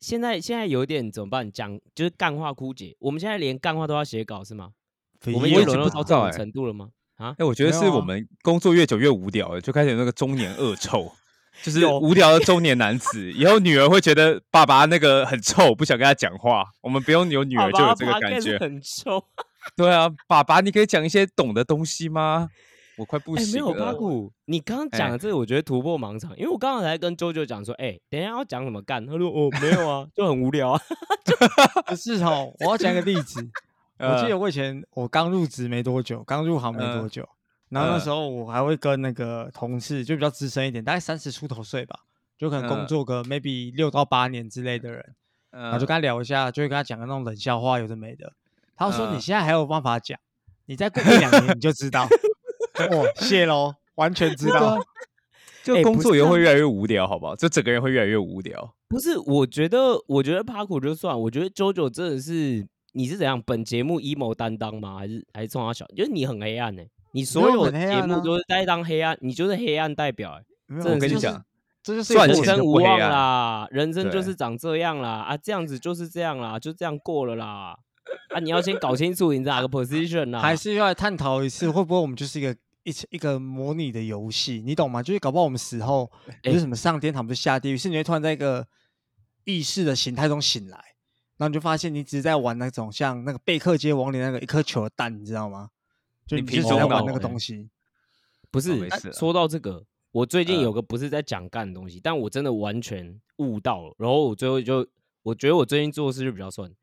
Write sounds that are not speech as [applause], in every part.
现在现在有点怎么办？讲就是干话枯竭，我们现在连干话都要写稿是吗？我们已经我已经沦落到这种程度了吗？啊，哎，我觉得是我们工作越久越无聊了，就开始有那个中年恶臭，就是有无聊的中年男子。以后女儿会觉得爸爸那个很臭，不想跟他讲话。我们不用有女儿就有这个感觉。很臭。对啊，爸爸，你可以讲一些懂的东西吗？我快不哎、没行有八了。股，你刚刚讲哎的这个，我觉得突破盲场，因为我刚刚才跟啾啾讲说，哎、等一下要讲什么干，他说哦没有啊，就很无聊啊。[laughs] 不是哦，我要讲一个例子。[laughs] 我记呃得我以前我刚入职没多久，刚入行没多嗯久，然后那嗯时候我还会跟那个同事，就比较资深一点，大概三十出头岁吧，就可能工嗯作个 maybe 六到八年之类的人，然后就嗯跟他聊一下，就会跟他讲个那种冷笑话，有的没的。他说：“你嗯现在还有办法讲，你再过一两年你就知道。” [laughs] 哦，谢喽，完全知道。[laughs] 就工作以后会越来越无聊，好不好？就整个人会越来越无聊。不是，我觉得，我觉得帕苦就算，我觉得 JoJo 真的是，你是怎样？本节目 emo 担当吗？还是还是从小小？就是你很黑暗呢、你所有有节目都是在当黑暗，你就是黑暗代表、欸，没有真的就是我跟你讲，这就是人生无望啦，人生就是长这样啦，啊，这样子就是这样啦，就这样过了啦，啊，你要先搞清楚你在哪个 position 啦，还是要来探讨一次，会不会我们就是一个一起一个模拟的游戏？你懂吗？就是搞不好我们死后不哎是什么上天堂，不是下地狱，是你会突然在一个意识的形态中醒来，然后你就发现你只是在玩那种像那个贝克街亡灵那个一颗球的蛋，你知道吗？就你你就凭什么脑是在玩那个欸东西。不是说到这个，我最近有嗯个不是在讲干的东西，但我真的完全悟到了。然后我最后就，我觉得我最近做的事就比较顺。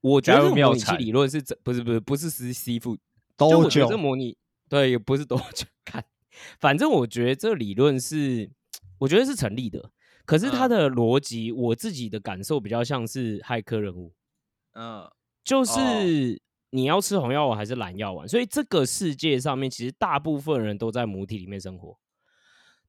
我觉得这个模拟理论是真，不是不是不是是吸附，就都我觉得久这模拟对，也不是多 [laughs] 久看，反正我觉得这理论是，我觉得是成立的。可是它嗯的逻辑，我自己的感受比较像是骇客任务。嗯，就是你要吃红药丸还是蓝药丸，所以这个世界上面其实大部分人都在母体里面生活。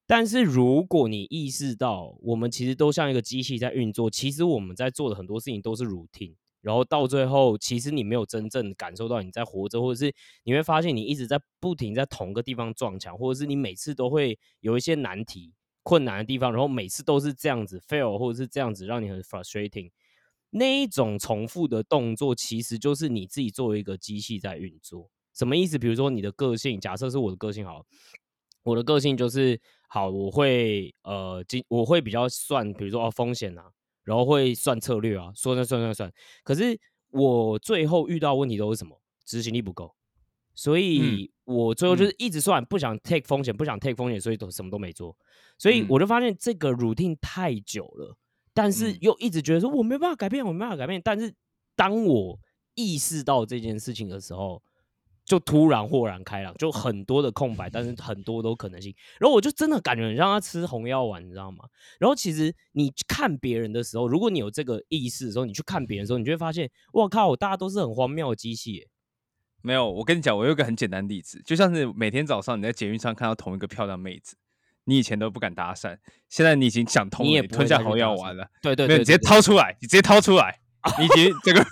但是如果你意识到我们其实都像一个机器在运作，其实我们在做的很多事情都是 routine，然后到最后其实你没有真正感受到你在活着，或者是你会发现你一直在不停在同个地方撞墙，或者是你每次都会有一些难题、困难的地方，然后每次都是这样子 fail，或者是这样子让你很 frustrating。那一种重复的动作，其实就是你自己作为一个机器在运作。什么意思？比如说你的个性，假设是我的个性好，我的个性就是好，我会呃，今我会比较算，比如说哦风险啊，然后会算策略啊，说算算算算。可是我最后遇到问题都是什么？执行力不够，所以我最后就是一直算，不想 take 风险，不想 take 风险，所以都什么都没做。所以嗯我就发现这个 routine 太久了。但是嗯又一直觉得说我没办法改变，我没办法改变。但是当我意识到这件事情的时候，就突然豁然开朗，就很多的空白，但是很多都可能性。然后我就真的感觉很像他吃红药丸，你知道吗？然后其实你看别人的时候，如果你有这个意识的时候，你去看别人的时候，你就会发现，哇靠，大家都是很荒谬的机器耶。没有，我跟你讲，我有一个很简单的例子，就像是每天早上你在捷运上看到同一个漂亮妹子，你以前都不敢搭讪，现在你已经想通了，你也不会吞下红再去搭讪药丸了，对对对，没有，你直接掏出来，你直接掏出来，你已经 [laughs] 这个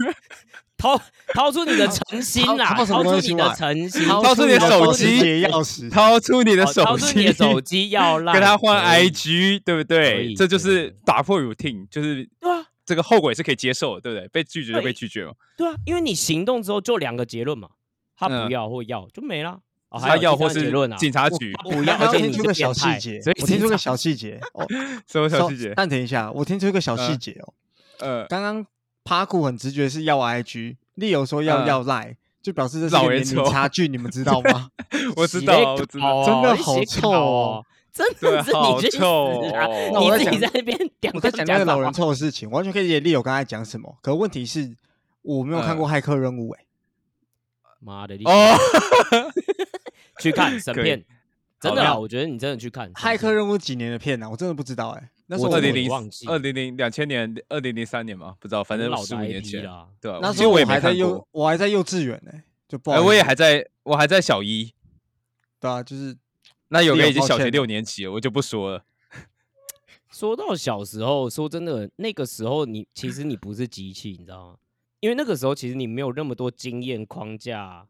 掏掏出你的 [laughs] 诚心啦，掏掏出你的诚心，掏出你的手机。钥匙，[laughs] 掏出你的哦手机，掏出你的手机 [laughs] 要赖，跟他换 IG，对不可对？这就是打破 routine，就是对啊，这个后果也是可以接受的，对不对？被拒绝就被拒绝嘛。对啊，因为你行动之后就两个结论嘛，他嗯。不要或要就没了。哦，还他要或是三个结论啊，警察局，他不要，我听出个小细节，所以我听出个小细节。哦，什么小细节？暂停一下，我听出一个小细嗯。节哦。呃，刚刚帕库很直觉是要 IG，利友说要嗯。要赖，就表示这是老人一个年龄差距，你们知道吗？我知道啊，我知道。真的好臭稿哦。真的是好你去死臭啊！你自己在那边讲我在讲那个老人臭的事情，完全可以理解利友刚才讲什么。可问题是，我没有看嗯。过骇客任务、欸，妈的，你哦，去看神片，真的啊，我觉得你真的去看骇客任务几年的片呢、啊？我真的不知道哎、那时候我二零零二零零两千年二零零三年嘛，不知道，反正十五年前，啦。对吧？那时候其实我也还在幼，，我还在幼稚园呢、就不好哎，意思。我也还在，我还在小一，对啊，就是那有个已经小学六年级了，我就不说了。说到小时候，说真的，那个时候你其实你不是机器，你知道吗？因为那个时候其实你没有那么多经验框架、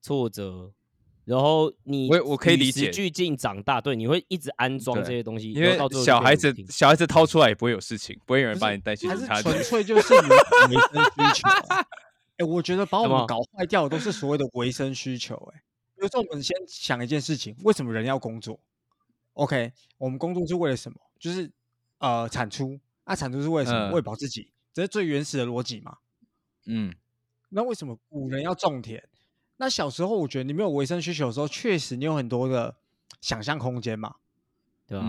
挫折，然后你我我可以理解与时俱进长大，对，你会一直安装这些东西，因为到最后小孩子小孩子掏出来也不会有事情，不会有人把你带去还是警察局纯。粹就是你的维生需求啊。[laughs] 哎、我觉得把我们搞坏掉的都是所谓的维生需求、哎，比如说我们先想一件事情，为什么人要工作？OK，我们工作是为了什么？就是呃产出，啊产出是为了什么？嗯喂饱自己，这是最原始的逻辑嘛。嗯，那为什么古人要种田？那小时候我觉得你没有维生需求的时候，确实你有很多的想象空间嘛。对吧？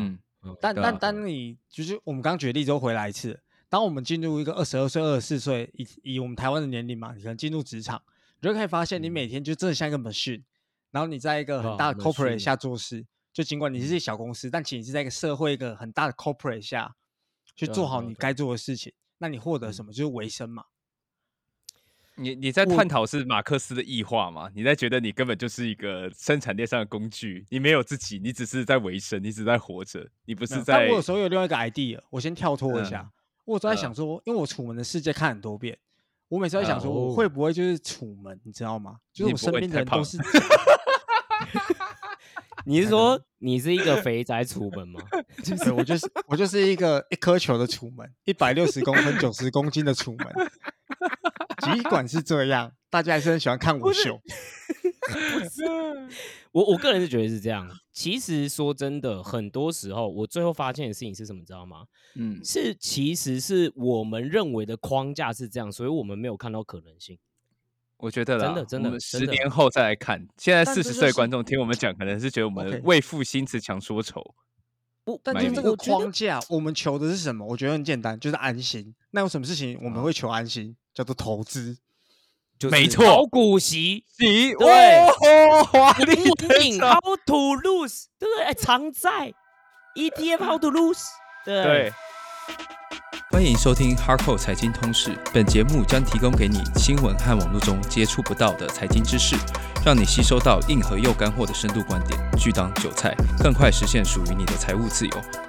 但但当你就是我们刚举例之后回来一次，当我们进入一个二十二岁、二十四岁，以以我们台湾的年龄嘛，你可能进入职场，你就可以发现你嗯每天就真的像一个 machine，然后你在一个很啊大的 corporate 下做事，就尽管你是小公司，但其实你是在一个社会一个很大的 corporate 下去做好你该做的事情，那你获得嗯什么？就是维生嘛。你你在探讨是马克思的异化吗？你在觉得你根本就是一个生产链上的工具，你没有自己，你只是在维生，你只是在活着，你不是在但我有时候有另外一个 idea，我先跳脱一下。嗯我都在嗯想说，因为我楚门的世界看很多遍，我每次在想说，我哦会不会就是楚门，你知道吗？就是我身边的人都是 [laughs] 你是说你是一个肥宅楚门吗？[laughs] 对我就是我就是一个一颗球的楚门，一百六十公分、九十公斤的楚门。尽管是这样，大家还是很喜欢看我秀。我我个人是觉得是这样。其实说真的，很多时候我最后发现的事情是什么，知道吗？嗯是其实是我们认为的框架是这样，所以我们没有看到可能性。我觉得啦，真的真的我们真的十年后再来看，现在四十岁的观众听我们讲，可能是觉得我们为赋新词强说愁。不，但就是这个框架，我们求的是什么？我觉得很简单，就是安心。那有什么事情我们嗯会求安心？叫做投资。就是没错炒股息，你对哦，华丽英的影 How to lose，对不对？哎偿债 ETF How to lose，对对。欢迎收听哈购财经通识，本节目将提供给你新闻和网络中接触不到的财经知识，让你吸收到硬核又干货的深度观点，拒当韭菜，更快实现属于你的财务自由。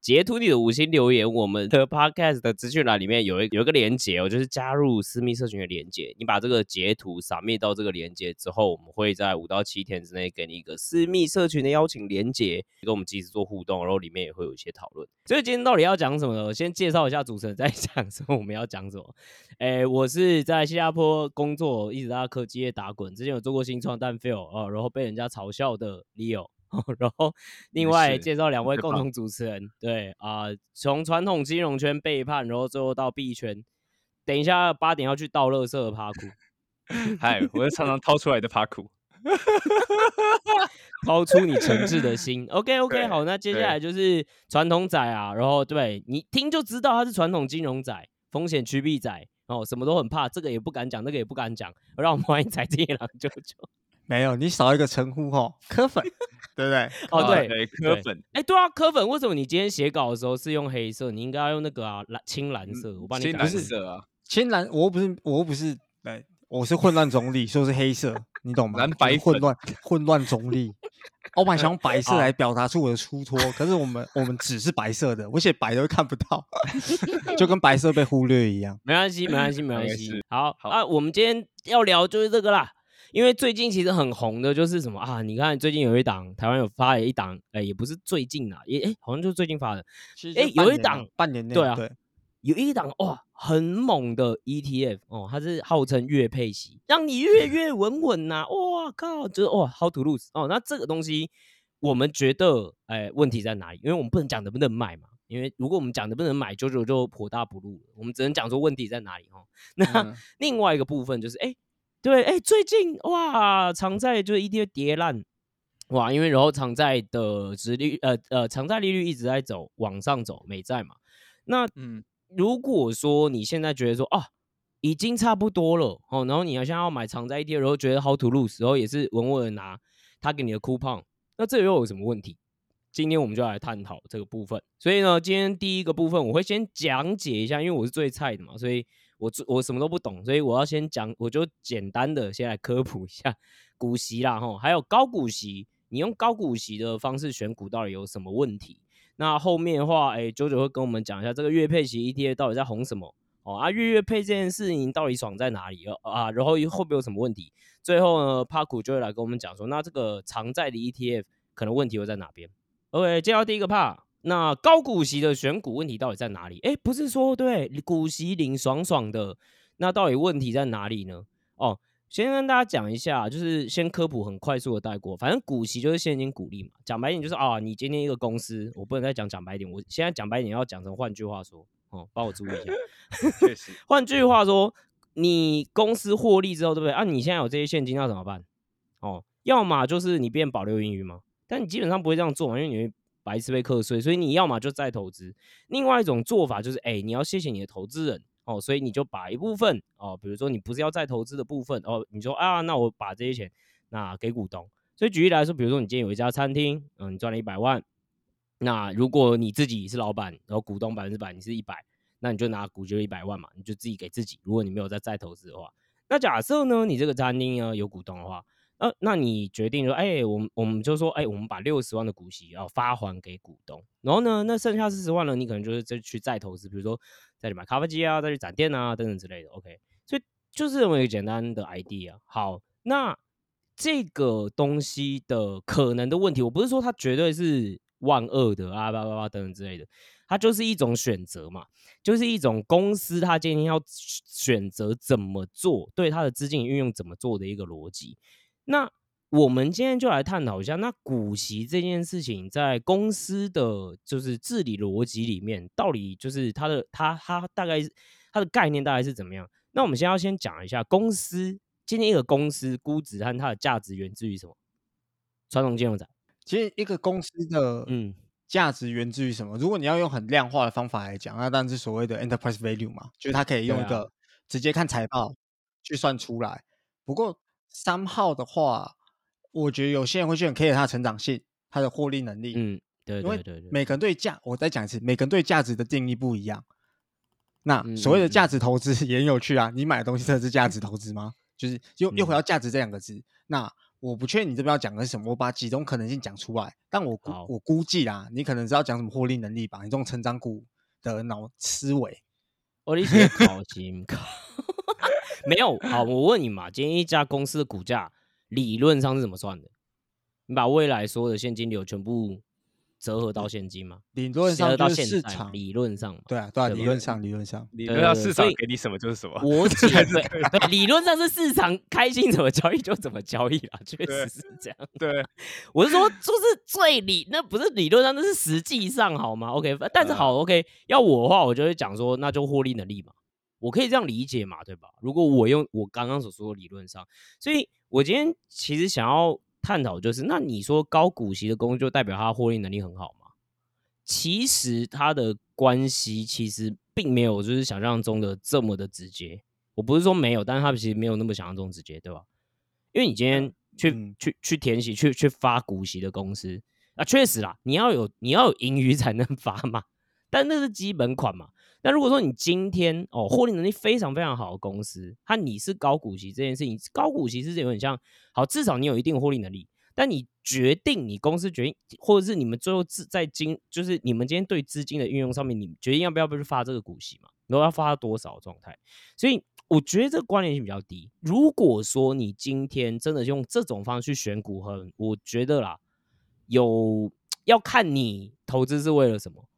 截图你的五星留言。我们的 podcast 的资讯栏里面有一有一个连接哦，就是加入私密社群的连接。你把这个截图扫灭到这个连接之后，我们会在五到七天之内给你一个私密社群的邀请连接，跟我们及时做互动，然后里面也会有一些讨论。所以今天到底要讲什么呢？我先介绍一下主持人，再讲说我们要讲什么。诶，我是在新加坡工作，一直在科技业打滚。之前有做过新创，但 fail 哦，然后被人家嘲笑的 Leo。然后另外介绍两位共同主持人，对啊、从传统金融圈背叛，然后最后到币圈。等一下八点要去倒垃圾的趴库，嗨，我是常常掏出来的帕库。[laughs] 掏出你诚挚的心。OK [laughs] OK，好，那接下对来就是传统仔啊，然后对你听就知道他是传统金融仔，风险趋避仔，哦，什么都很怕，这个也不敢讲，那个也不敢讲。让我们欢迎财经野狼舅舅。没有，你少一个称呼哈，科粉，[laughs] 对不对？哦，对，对，科粉，哎，对啊，科粉，为什么你今天写稿的时候是用黑色？你应该要用那个啊蓝青蓝色，我帮你青蓝改一下色啊，青蓝，我又不是，我又不是，对，我是混乱中立，所以是黑色，你懂吗？蓝白混乱，混乱中立。[laughs] 我本来想用白色好来表达出我的出脱，可是我们我们只是白色的，我写白的会看不到，[laughs] 就跟白色被忽略一样。没关系，没关系，没关没系好啊，我们今天要聊就是这个啦。因为最近其实很红的就是什么啊？你看最近有一档台湾有发了一档，哎，也不是最近啊，也哎，好像就是最近发的，其实诶就半年内有一档半年内，对啊对，有一档哇很猛的 ETF 哦，它是号称月配息，让你月月稳稳呐、哇靠，就是哇 how to lose 哦。那这个东西我们觉得哎问题在哪里？因为我们不能讲能不能买嘛，因为如果我们讲能不能买，九九就颇大不入了。我们只能讲说问题在哪里哦。那、嗯另外一个部分就是哎。对，哎，最近哇，长债就是 ETF 跌烂，哇，因为然后长债的值率呃呃长债利率一直在走往上走，美债嘛。那嗯，如果说你现在觉得说啊，已经差不多了哦，然后你要现在要买长债 ETF，然后觉得 how to lose，然后也是稳稳的拿他给你的 coupon，那这又有什么问题？今天我们就来探讨这个部分。所以呢，今天第一个部分我会先讲解一下，因为我是最菜的嘛，所以我我什么都不懂，所以我要先讲，我就简单的先来科普一下股息啦，吼，还有高股息，你用高股息的方式选股到底有什么问题？那后面的话，哎，九九会跟我们讲一下这个月配息 ETF 到底在红什么哦啊，月月配这件事情到底爽在哪里哦啊，然后会不会有什么问题？最后呢，帕库就会来跟我们讲说，那这个常在的 ETF 可能问题又在哪边？OK，接到第一个怕那高股息的选股问题到底在哪里？哎，不是说对股息领爽爽的，那到底问题在哪里呢？哦。先跟大家讲一下，就是先科普很快速的带过。反正股息就是现金股利嘛，讲白点就是啊，你今天一个公司，我不能再讲讲白点，我现在讲白点要讲成换句话说，哦，帮我注意一下。[laughs] 确实，换句话说，你公司获利之后，对不对？啊，你现在有这些现金要怎么办？哦，要么就是你变保留盈余嘛，但你基本上不会这样做嘛，因为你会白吃被课税，所以你要么就再投资。另外一种做法就是，哎，你要谢谢你的投资人。哦，所以你就把一部分哦，比如说你不是要再投资的部分哦，你说啊，那我把这些钱那给股东。所以举例来说，比如说你今天有一家餐厅，嗯，你赚了一百万，那如果你自己是老板，然后股东百分之百你是一百，那你就拿股就一百万嘛，你就自己给自己。如果你没有再再投资的话，那假设呢，你这个餐厅呢有股东的话。呃，那你决定说，哎，我们我们就说，哎，我们把六十万的股息要发还给股东，然后呢，那剩下四十万呢，你可能就是再去再投资，比如说再去买咖啡机啊，再去展店啊，等等之类的。OK，所以就是这么一个简单的 idea。好，那这个东西的可能的问题，我不是说它绝对是万恶的啊，叭叭叭等等之类的，它就是一种选择嘛，就是一种公司它今天要选择怎么做，对它的资金运用怎么做的一个逻辑。那我们今天就来探讨一下，那股息这件事情在公司的就是治理逻辑里面，到底就是它的它它大概它的概念大概是怎么样？那我们先要先讲一下公司今天一个公司估值和它的价值源自于什么？传统金融展，其实一个公司的嗯价值源自于什么？如果你要用很量化的方法来讲，那当然是所谓的 enterprise value 嘛，就是它可以用一个直接看财报去算出来。不过三号的话，我觉得有些人会去很 care 它的成长性，他的获利能力。嗯，对对对每个人对价，我再讲一次，每个人对价值的定义不一样。那所谓的价值投资 [laughs] 也很有趣啊，你买的东西这是价值投资吗？就是又又回到价值这两个字。那我不确定你这边要讲的是什么，我把几种可能性讲出来。但我估我估计啦，你可能是要讲什么获利能力吧？你这种成长股的脑思维，我理解考金考。没有好，我问你嘛，今天一家公司的股价理论上是怎么算的？你把未来所有的现金流全部折合到现金吗？理论上到市场理论上，对啊，对啊，理论上，理论上，理论上市场给你什么就是什么。[laughs] 我解对，理论上是市场开心怎么交易就怎么交易啦，确实是这样。对，[laughs] 我是说，就是最理，那不是理论上，那是实际上好吗？OK，但是好 OK，要我的话，我就会讲说，那就获利能力嘛。我可以这样理解嘛，对吧？如果我用我刚刚所说的理论上，所以我今天其实想要探讨就是，那你说高股息的公司就代表它获利能力很好吗？其实它的关系其实并没有就是想象中的这么的直接。我不是说没有，但是它其实没有那么想象中直接，对吧？因为你今天去去去填息去去发股息的公司，啊，确实啦，你要有你要有盈余才能发嘛，但那是基本款嘛。那如果说你今天哦获利能力非常非常好的公司，它你是高股息这件事情，高股息是有点像好，至少你有一定获利能力。但你决定你公司决定，或者是你们最后资在金，就是你们今天对资金的运用上面，你决定要不要不去发这个股息嘛？然后要发多少状态？所以我觉得这个关联性比较低。如果说你今天真的用这种方式去选股，很我觉得啦，有要看你投资是为了什么。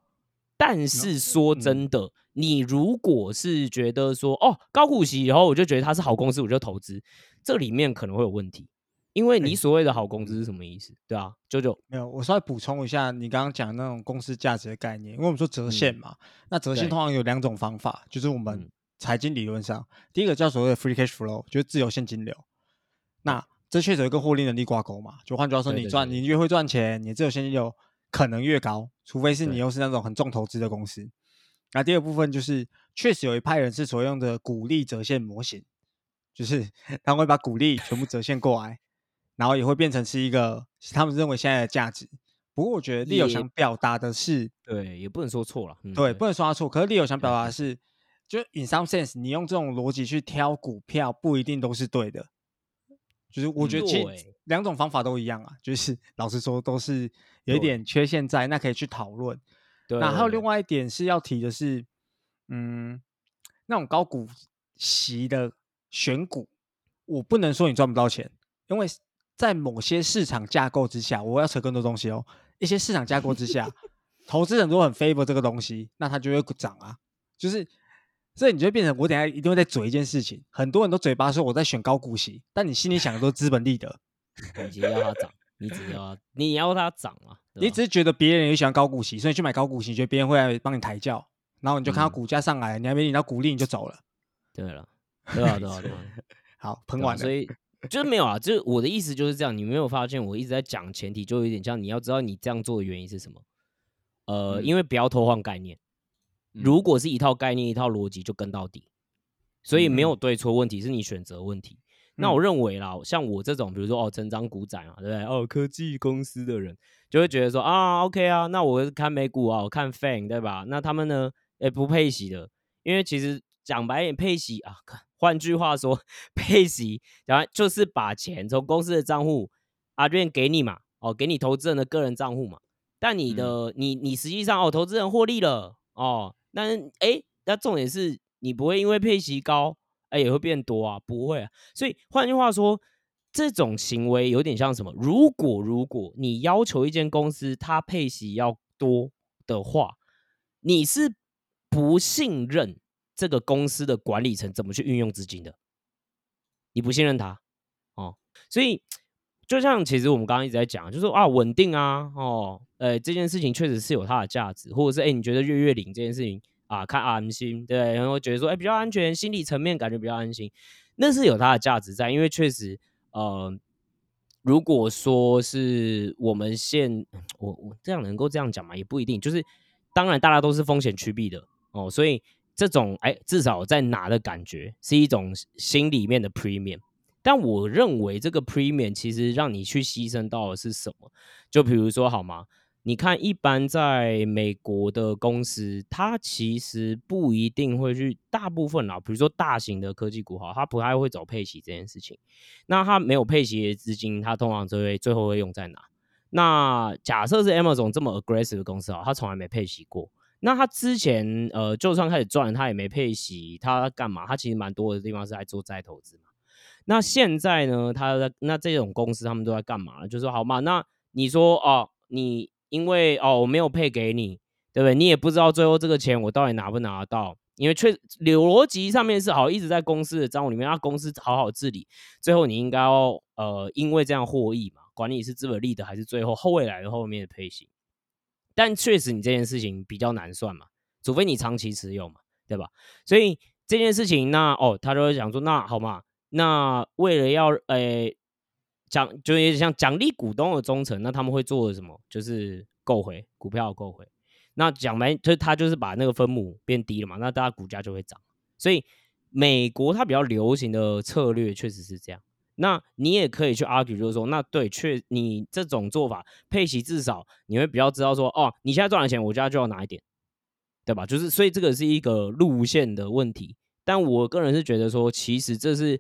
但是说真的，你如果是觉得说哦高股息，然后我就觉得它是好公司，我就投资，这里面可能会有问题，因为你所谓的好公司是什么意思？对啊，九九没有，我稍微补充一下你刚刚讲那种公司价值的概念，因为我们说折现嘛，那折现通常有两种方法，就是我们财经理论上，第一个叫所谓的 free cash flow，就是自由现金流，那这确实跟获利能力挂钩嘛，就换句话说，你赚你越会赚钱，你自由现金流。可能越高，除非是你又是那种很重投资的公司。那第二部分就是，确实有一派人是所用的股利折现模型，就是 [laughs] 他会把股利全部折现过来，然后也会变成是一个他们认为现在的价值。不过我觉得利友想表达的是，对，也不能说错了，对，不能说他错。可是利友想表达的是，就 in some sense，你用这种逻辑去挑股票，不一定都是对的。就是我觉得其实两种方法都一样啊，就是老实说都是有一点缺陷在，那可以去讨论。那还有另外一点是要提的是，嗯，那种高股息的选股，我不能说你赚不到钱，因为在某些市场架构之下，我要扯更多东西哦。一些市场架构之下，投资人都很 favor 这个东西，那它就会涨啊。就是，所以你就变成我等下一定会在嘴一件事情，很多人都嘴巴说我在选高股息，但你心里想的都是资本利得，[laughs] 你只要它涨，你只要你要它涨啊。你只是觉得别人也喜欢高股息，所以去买高股息，觉得别人会来帮你抬轿，然后你就看到股价上来，你还没领到股利你就走了。对了，对啊，对啊，对啊。[laughs] 好，[laughs] 喷完了。所以 [laughs] 就是没有啊，就是我的意思就是这样。你没有发现我一直在讲前提，就有点像你要知道你这样做的原因是什么。呃，因为不要偷换概念。如果是一套概念、一套逻辑，就跟到底。所以没有对错问题，是你选择问题。那我认为啦，像我这种，比如说哦，成长股仔嘛，对不对？哦，科技公司的人就会觉得说啊，OK 啊，那我看美股啊，我看 Fan 对吧？那他们呢，也不配息的，因为其实讲白点，配息啊，换句话说，[laughs] 配息然后就是把钱从公司的账户啊这边给你嘛，哦，给你投资人的个人账户嘛。但你的你你实际上哦，投资人获利了哦，那哎，那重点是你不会因为配息高。哎，也会变多啊？不会啊。所以换句话说，这种行为有点像什么？如果如果你要求一间公司它配息要多的话，你是不信任这个公司的管理层怎么去运用资金的？你不信任他哦。所以就像其实我们刚刚一直在讲，就是说啊，稳定啊，哦，呃，这件事情确实是有它的价值，或者是哎，你觉得月月领这件事情。啊，看安心，对，然后觉得说，哎，比较安全，心理层面感觉比较安心，那是有它的价值在，因为确实，呃，如果说是我们现，我我这样能够这样讲嘛，也不一定，就是当然大家都是风险趋避的哦，所以这种，哎，至少在拿的感觉是一种心里面的 premium，但我认为这个 premium 其实让你去牺牲到的是什么？就比如说，好吗？你看，一般在美国的公司，它其实不一定会去，大部分啊，比如说大型的科技股哈，它不太会走配息这件事情。那它没有配息的资金，它通常就会最后会用在哪？那假设是 Amazon 这么 aggressive 的公司啊，它从来没配息过。那它之前呃，就算开始赚，它也没配息，它干嘛？它其实蛮多的地方是在做再投资嘛。那现在呢，它在那这种公司他们都在干嘛？就说好嘛，那你说哦，你。因为哦，我没有配给你，对不对？你也不知道最后这个钱我到底拿不拿得到。因为确逻辑上面是好，一直在公司的账户里面，让公司好好治理。最后你应该要呃，因为这样获益嘛，管理是资本利的，还是最后后未来的后面的配息？但确实你这件事情比较难算嘛，除非你长期持有嘛，对吧？所以这件事情，那哦，他就会想说，那好嘛，那为了要诶。奖就有点像奖励股东的忠诚，那他们会做的什么？就是购回股票购回。那讲白，就是他就是把那个分母变低了嘛，那大家股价就会涨。所以美国它比较流行的策略确实是这样。那你也可以去 argue，就是说，那对，确你这种做法配息至少你会比较知道说，哦，你现在赚了钱，我家就要拿一点，对吧？就是所以这个是一个路线的问题。但我个人是觉得说，其实这是。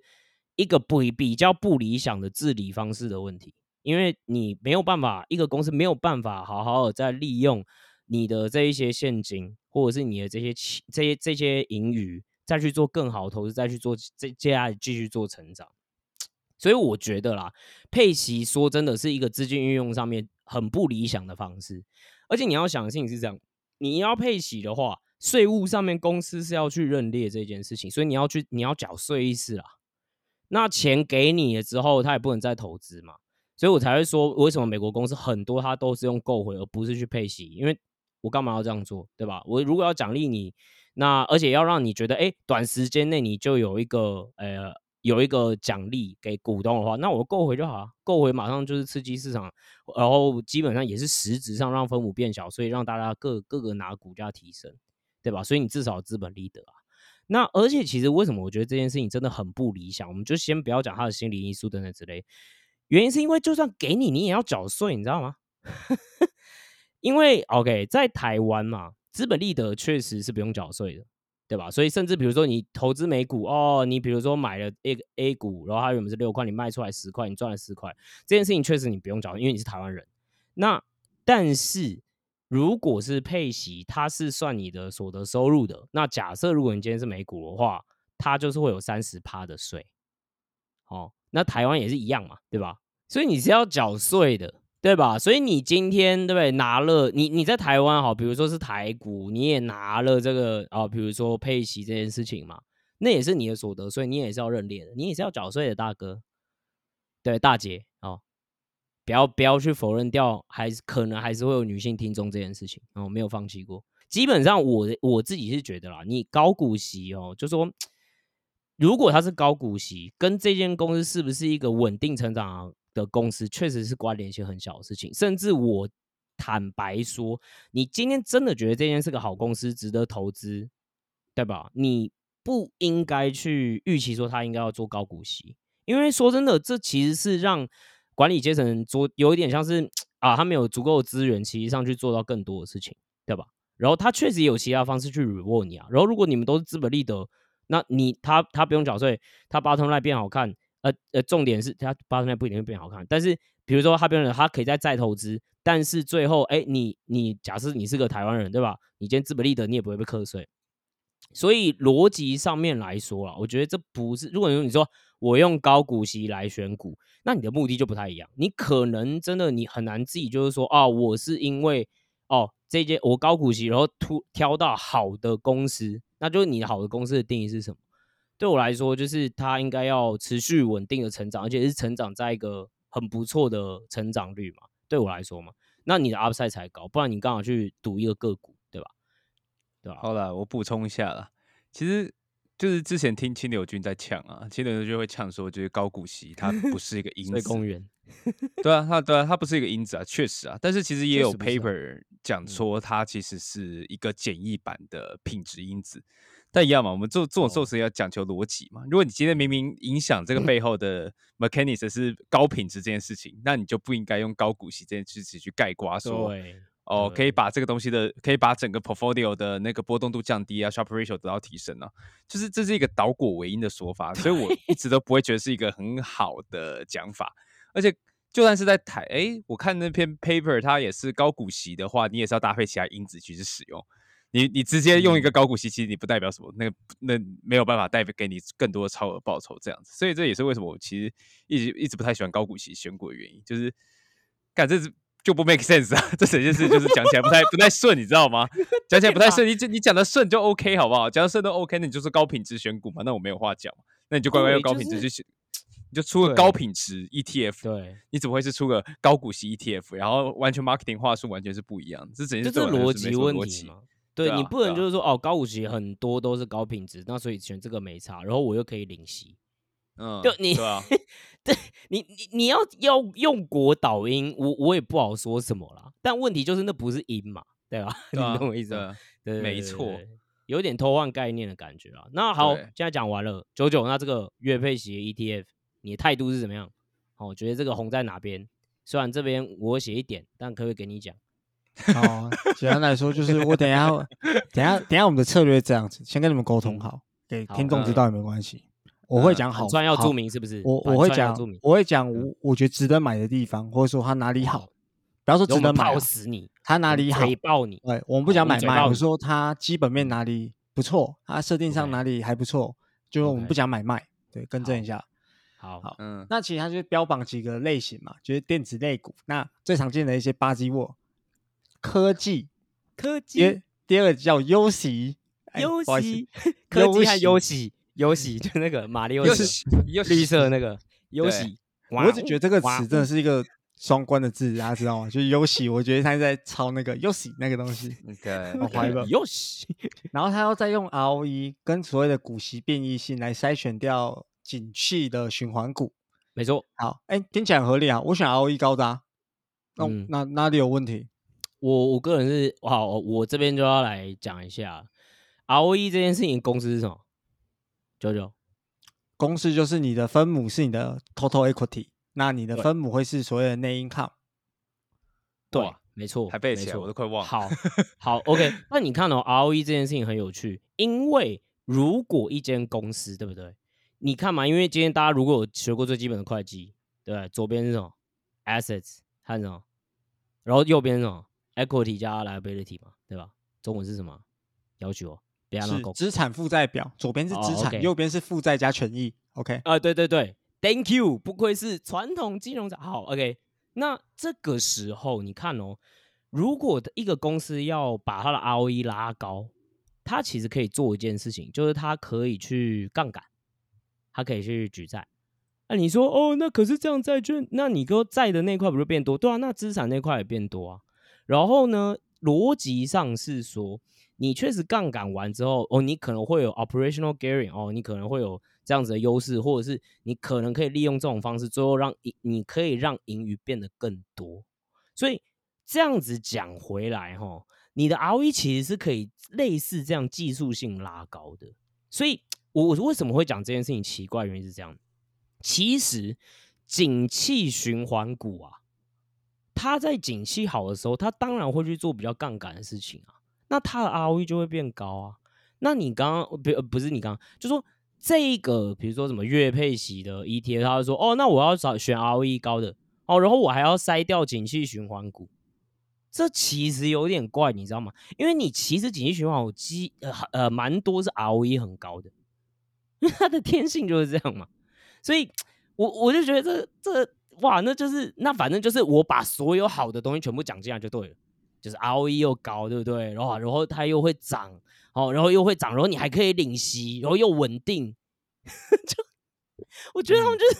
一个不比较不理想的治理方式的问题，因为你没有办法，一个公司没有办法好好的在利用你的这一些现金，或者是你的这些这些这些盈余，再去做更好的投资，再去做这接下来继续做成长。所以我觉得啦，配息说真的是一个资金运用上面很不理想的方式，而且你要想的事情是这样，你要配息的话，税务上面公司是要去认列这件事情，所以你要去你要缴税一次啦。那钱给你了之后，他也不能再投资嘛，所以我才会说，为什么美国公司很多他都是用购回，而不是去配息？因为我干嘛要这样做，对吧？我如果要奖励你，那而且要让你觉得，哎，短时间内你就有一个，呃，有一个奖励给股东的话，那我购回就好啊，购回马上就是刺激市场，然后基本上也是实质上让分母变小，所以让大家各各个拿股价提升，对吧？所以你至少资本利得啊。那而且其实为什么我觉得这件事情真的很不理想？我们就先不要讲他的心理因素等等之类，原因是因为就算给你，你也要缴税，你知道吗？[laughs] 因为 OK 在台湾嘛，资本利得确实是不用缴税的，对吧？所以甚至比如说你投资美股哦，你比如说买了 A A 股，然后它原本是六块，你卖出来十块，你赚了四块，这件事情确实你不用缴，因为你是台湾人。那但是如果是配息，它是算你的所得收入的。那假设如果你今天是美股的话，它就是会有三十趴的税。哦，那台湾也是一样嘛，对吧？所以你是要缴税的，对吧？所以你今天对不对拿了你你在台湾哈，比如说是台股，你也拿了这个啊，比如说配息这件事情嘛，那也是你的所得税，你也是要认列的，你也是要缴税的，大哥，对大姐。不要不要去否认掉，还是可能还是会有女性听众这件事情哦，没有放弃过。基本上我我自己是觉得啦，你高股息哦，就说如果它是高股息，跟这间公司是不是一个稳定成长的公司，确实是关联性很小的事情。甚至我坦白说，你今天真的觉得这间是个好公司，值得投资，对吧？你不应该去预期说它应该要做高股息，因为说真的，这其实是让。管理阶层做有一点像是啊，他没有足够的资源，其实上去做到更多的事情，对吧？然后他确实有其他方式去 reward 你啊。然后如果你们都是资本利得，那你他他不用缴税，他 bottom line 变好看，呃呃，重点是他 bottom line 不一定会变好看。但是比如说他变成他可以再再投资，但是最后哎，你你假设你是个台湾人，对吧？你今天资本利得你也不会被课税。所以逻辑上面来说啊，我觉得这不是。如果你说我用高股息来选股，那你的目的就不太一样。你可能真的你很难自己就是说啊，我是因为哦这些我高股息，然后突挑到好的公司，那就是你好的公司的定义是什么？对我来说，就是它应该要持续稳定的成长，而且是成长在一个很不错的成长率嘛。对我来说嘛，那你的 upside 才高，不然你刚好去赌一个个股。对吧？对吧好了，我补充一下啦。其实就是之前听清流君在呛啊，清流君就会呛说，就是高股息它不是一个因子。公园。对啊，它对啊，它不是一个因子啊，确实啊。但是其实也有 paper 讲说，它其实是一个简易版的品质因子。但一样嘛，我们做做做事要讲求逻辑嘛。如果你今天明明影响这个背后的 [coughs] mechanics 是高品质这件事情，那你就不应该用高股息这件事情去盖瓜说。哦，可以把这个东西的，可以把整个 portfolio 的那个波动度降低啊，Sharpe ratio 得到提升啊，就是这是一个倒果为因的说法，所以我一直都不会觉得是一个很好的讲法。而且就算是在台，哎，我看那篇 paper 它也是高股息的话，你也是要搭配其他因子去使用。你你直接用一个高股息，其实你不代表什么，那个那没有办法代表给你更多的超额报酬这样子。所以这也是为什么我其实一直一直不太喜欢高股息选股的原因，就是感这是。就不 make sense 啊！[laughs] 这整件事就是讲起来不太不太顺，你知道吗？讲起来不太顺，你你讲的顺就 OK 好不好？讲的顺都 OK，那你就是高品质选股嘛？那我没有话讲那你就乖乖用高品质去选，你就出个高品质 ETF。对，你怎么会是出个高股息 ETF？然后完全 marketing 话术完全是不一样，这整件事逻辑问题嘛？对你不能就是说哦，高股息很多都是高品质，那所以选这个没差，然后我又可以领息。嗯，就你对啊，[laughs] 对你你你要要用国导音，我我也不好说什么啦。但问题就是那不是音嘛，对吧？[laughs] 你懂我意思吗？对，没错，有点偷换概念的感觉啊。那好，现在讲完了，九九，那这个月配息 ETF，你的态度是怎么样？哦，觉得这个红在哪边？虽然这边我写一点，但可不可以给你讲？哦，简单来说就是我等下 [laughs] 等下等下我们的策略这样子，先跟你们沟通好，给听众知道也没关系。我会讲好，算要注明是不是？我我会讲，我会讲我我觉得值得买的地方，或者说它哪里好。不要说值得买，死你！它哪里好？爆你！对，我们不讲买卖，我说它基本面哪里不错，它设定上哪里还不错，就是我们不讲买卖。对，更正一下。好好，嗯，那其实它就标榜几个类型嘛，就是电子类股。那最常见的一些八 G 沃科技，科技。第二个叫优喜，优喜，[laughs] 科技还优喜。游戏 [laughs] 就那个马里奥，绿色那个游戏，我一直觉得这个词真的是一个双关的字，大家知道吗？[laughs] 就是游戏，我觉得他在抄那个游戏那个东西。[laughs] 对，我怀疑吧。游戏，然后他要再用 ROE 跟所谓的股息变异性来筛选掉景气的循环股。没错。好，哎，听起来很合理啊。我选 ROE 高的，那那哪里有问题？我我个人是好，我这边就要来讲一下 ROE 这件事情，公司是什么？九九，公式就是你的分母是你的 total equity，那你的分母会是所谓的 net income。对，没错，还背起来，没错我都快忘了。好，好，OK。[laughs] 那你看哦，ROE 这件事情很有趣，因为如果一间公司，对不对？你看嘛，因为今天大家如果有学过最基本的会计，对不对，左边是什么 assets 和什么，然后右边是什么 equity 加 liability 嘛，对吧？中文是什么？要求是狗资产负债表，左边是资哦产右边是负债加权益。OK，啊，对对对，Thank you，不愧是传统金融长。好，OK，那这个时候你看哦，如果一个公司要把它的 ROE 拉高，它其实可以做一件事情，就是它可以去杠杆，它可以去举债。那、你说哦，那可是这样债券，那你哥债的那块不是变多？对啊，那资产那块也变多啊。然后呢，逻辑上是说，你确实杠杆完之后，哦，你可能会有 operational gearing，哦，你可能会有这样子的优势，或者是你可能可以利用这种方式，最后让盈，你可以让盈余变得更多。所以这样子讲回来，哈，你的 ROE 其实是可以类似这样技术性拉高的。所以我我为什么会讲这件事情奇怪，原因是这样，其实景气循环股啊。它在景气好的时候，它当然会去做比较杠杆的事情啊，那它的 ROE 就会变高啊。那你刚刚不不是你刚刚就说这个，比如说什么月配息的 ETF，他就说哦，那我要找选 ROE 高的哦，然后我还要筛掉景气循环股，这其实有点怪，你知道吗？因为你其实景气循环股基呃呃蛮多是 ROE 很高的，因为它的天性就是这样嘛，所以我我就觉得这这。哇，那就是那反正就是我把所有好的东西全部讲进来就对了，就是 ROE 又高，对不对？然后然后它又会涨，哦，然后又会涨，然后你还可以领息，然后又稳定，[laughs] 就我觉得他们就是，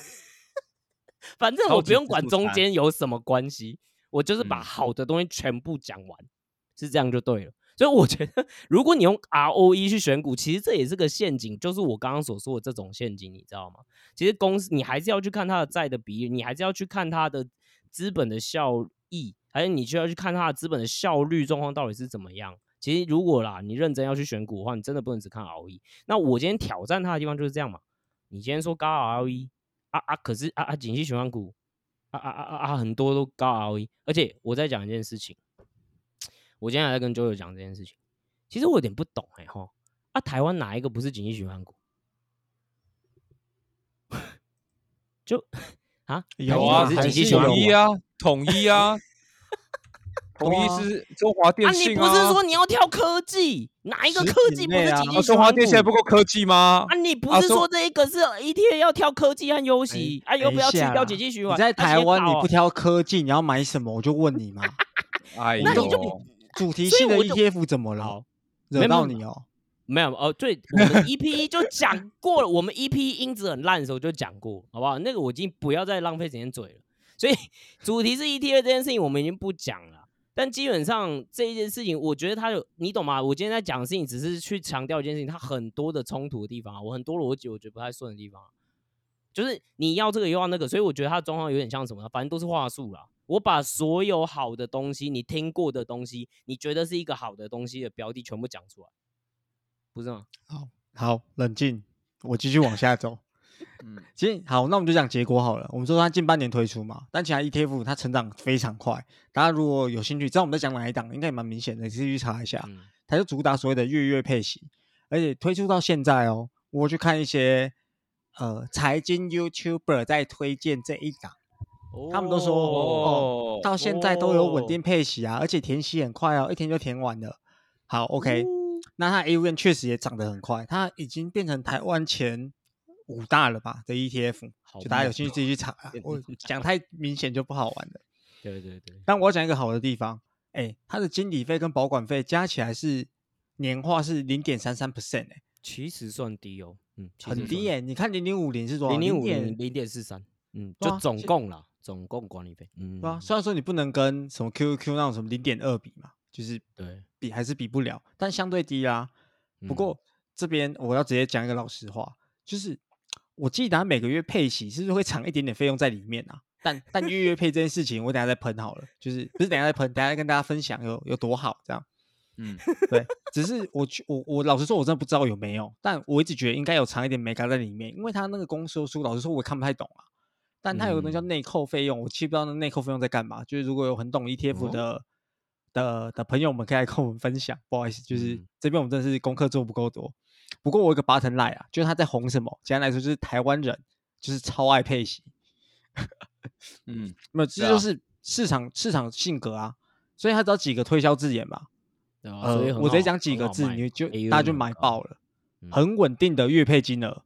[laughs] 反正我不用管中间有什么关系，我就是把好的东西全部讲完，是这样就对了。所以我觉得，如果你用 ROE 去选股，其实这也是个陷阱，就是我刚刚所说的这种陷阱，你知道吗？其实公司你还是要去看它的债的比例，你还是要去看它的资本的效益，还是你就要去看它的资本的效率状况到底是怎么样。其实如果啦，你认真要去选股的话，你真的不能只看 ROE。那我今天挑战它的地方就是这样嘛。你今天说高 ROE 啊啊，可是啊啊，景气循环股啊啊啊啊，很多都高 ROE，而且我再讲一件事情。我今天还在跟 JoJo 讲这件事情，其实我有点不懂哎哈，啊，台湾哪一个不是景气循环股？[laughs] 就 [laughs] 啊，有啊，景气循环股统一啊，统一啊，统一哇是中华啊，电信你不是说你要跳科技？哪一个科技不是景气循中华？电信还不够科技吗？啊，你不是说这一个是 ETF 要挑科技和优息？啊，要不要去掉景气循环？你在啊台湾你不挑科技，你要买什么？我就问你嘛。[laughs] 哎那你就，主题性的 ETF 怎么了？惹到你哦？没有哦，对，我们 [laughs] EP 就讲过了，我们 EP 音质很烂的时候就讲过，好不好？那个我已经不要再浪费时间嘴了。所以主题是 ETF 这件事情，我们已经不讲了。但基本上这一件事情，我觉得它有，你懂吗？我今天在讲的事情，只是去强调一件事情，它很多的冲突的地方，我很多逻辑我觉得不太顺的地方，就是你要这个又要那个，所以我觉得它的状况有点像什么？反正都是话术啦。我把所有好的东西，你听过的东西，你觉得是一个好的东西的标的，全部讲出来，不是吗？好好，冷静，我继续往下走。嗯其实好，那我们就讲结果好了。我们说它近半年推出嘛，但其他 ETF 它成长非常快。大家如果有兴趣，知道我们在讲哪一档，应该也蛮明显的，你自己去查一下。嗯，它就主打所谓的月月配息，而且推出到现在哦，我去看一些呃财经 YouTuber 在推荐这一档，他们都说哦到现在都有稳哦定配息啊，而且填息很快哦，一天就填完了。好，OK，、那它 A 股确实也涨得很快，它已经变成台湾前五大了吧的 ETF，就大家有兴趣自己去查啊。我讲太明显就不好玩了。对对对，但我要讲一个好的地方，哎，它的经理费跟保管费加起来是年化是零点三三 percent，哎，其实算低哦，嗯，很低耶。你看零零五零是多少？零零五零点零点四三，嗯，就总共啦，总共管理费，嗯，对啊。虽然说你不能跟什么 QQ 那种什么零点二比嘛，就是对，比还是比不了，但相对低啦。不嗯过这边我要直接讲一个老实话，就是我记得他每个月配息是不是会藏一点点费用在里面啊？但但月月配这件事情，我等下再喷好了，就是不是等下再喷，等下再跟大家分享有有多好这样。嗯，[laughs] 对，只是我去我我老实说，我真的不知道有没有，但我一直觉得应该有藏一点美感在里面，因为他那个公收书，老实说我也看不太懂啊。但他有个东西叫嗯内扣费用，我其实不知道那内扣费用在干嘛。就是如果有很懂 ETF 哦的的的朋友们可以来跟我们分享。不好意思，就是嗯这边我们真的是功课做不够多。不过我有一个 button line 啊，就是他在红什么？简单来说，就是台湾人就是超爱配息，[laughs] 嗯，没有，对啊这就是市场市场性格啊。所以他只要几个推销字眼吧呃，我直接讲几个字，你就大家就买爆了，嗯很稳定的月配金额，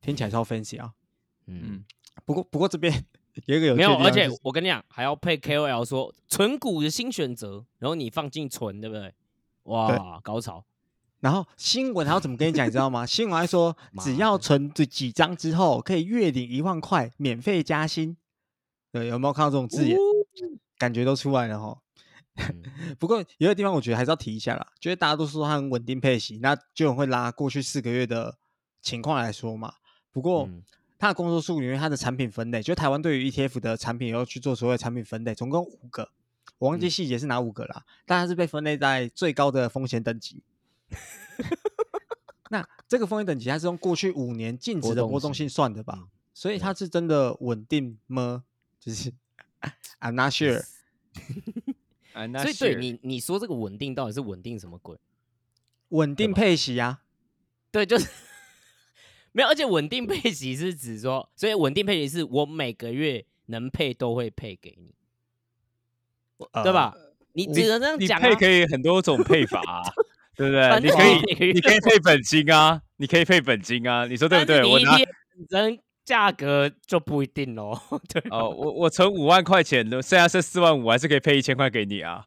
听起来超 fancy 啊。嗯嗯，不过不过这边 [laughs] 有一个有没有，而且我跟你讲，还要配 KOL 说存股的新选择，然后你放进存，对不对？哇，高潮！然后新闻还要怎么跟你讲，你知道吗？[laughs] 新闻还说，只要存这几张之后，可以月领一万块，免费加薪。对，有没有看到这种字眼？感觉都出来了哈。嗯 [laughs] 不过有个地方我觉得还是要提一下啦，就是大家都说它很稳定配息，那就很会拉过去四个月的情况来说嘛。不过嗯它的工作数里面，它的产品分类，就台湾对于 ETF 的产品要去做所谓的产品分类，总共五个，我忘记嗯细节是哪五个啦，但它是被分类在最高的风险等级。[laughs] 那这个风险等级，它是用过去五年净值的波动性性算的吧？嗯所以它是真的稳定吗？就是 [laughs] I'm not sure。[laughs] 所以对你你说这个稳定到底是稳定什么鬼？稳定配息啊，对，就是没有，而且稳定配息是指说，所以稳定配息是我每个月能配都会配给你，对吧？你只能这样你讲啊配可以很多种配法、啊，对不对？[laughs] 你可以你可以配本金啊，你可以配本金啊，你说对不对？我拿身价格就不一定喽，[laughs] 对哦，我我存五万块钱，剩下剩四万五，还是可以配一千块给你啊，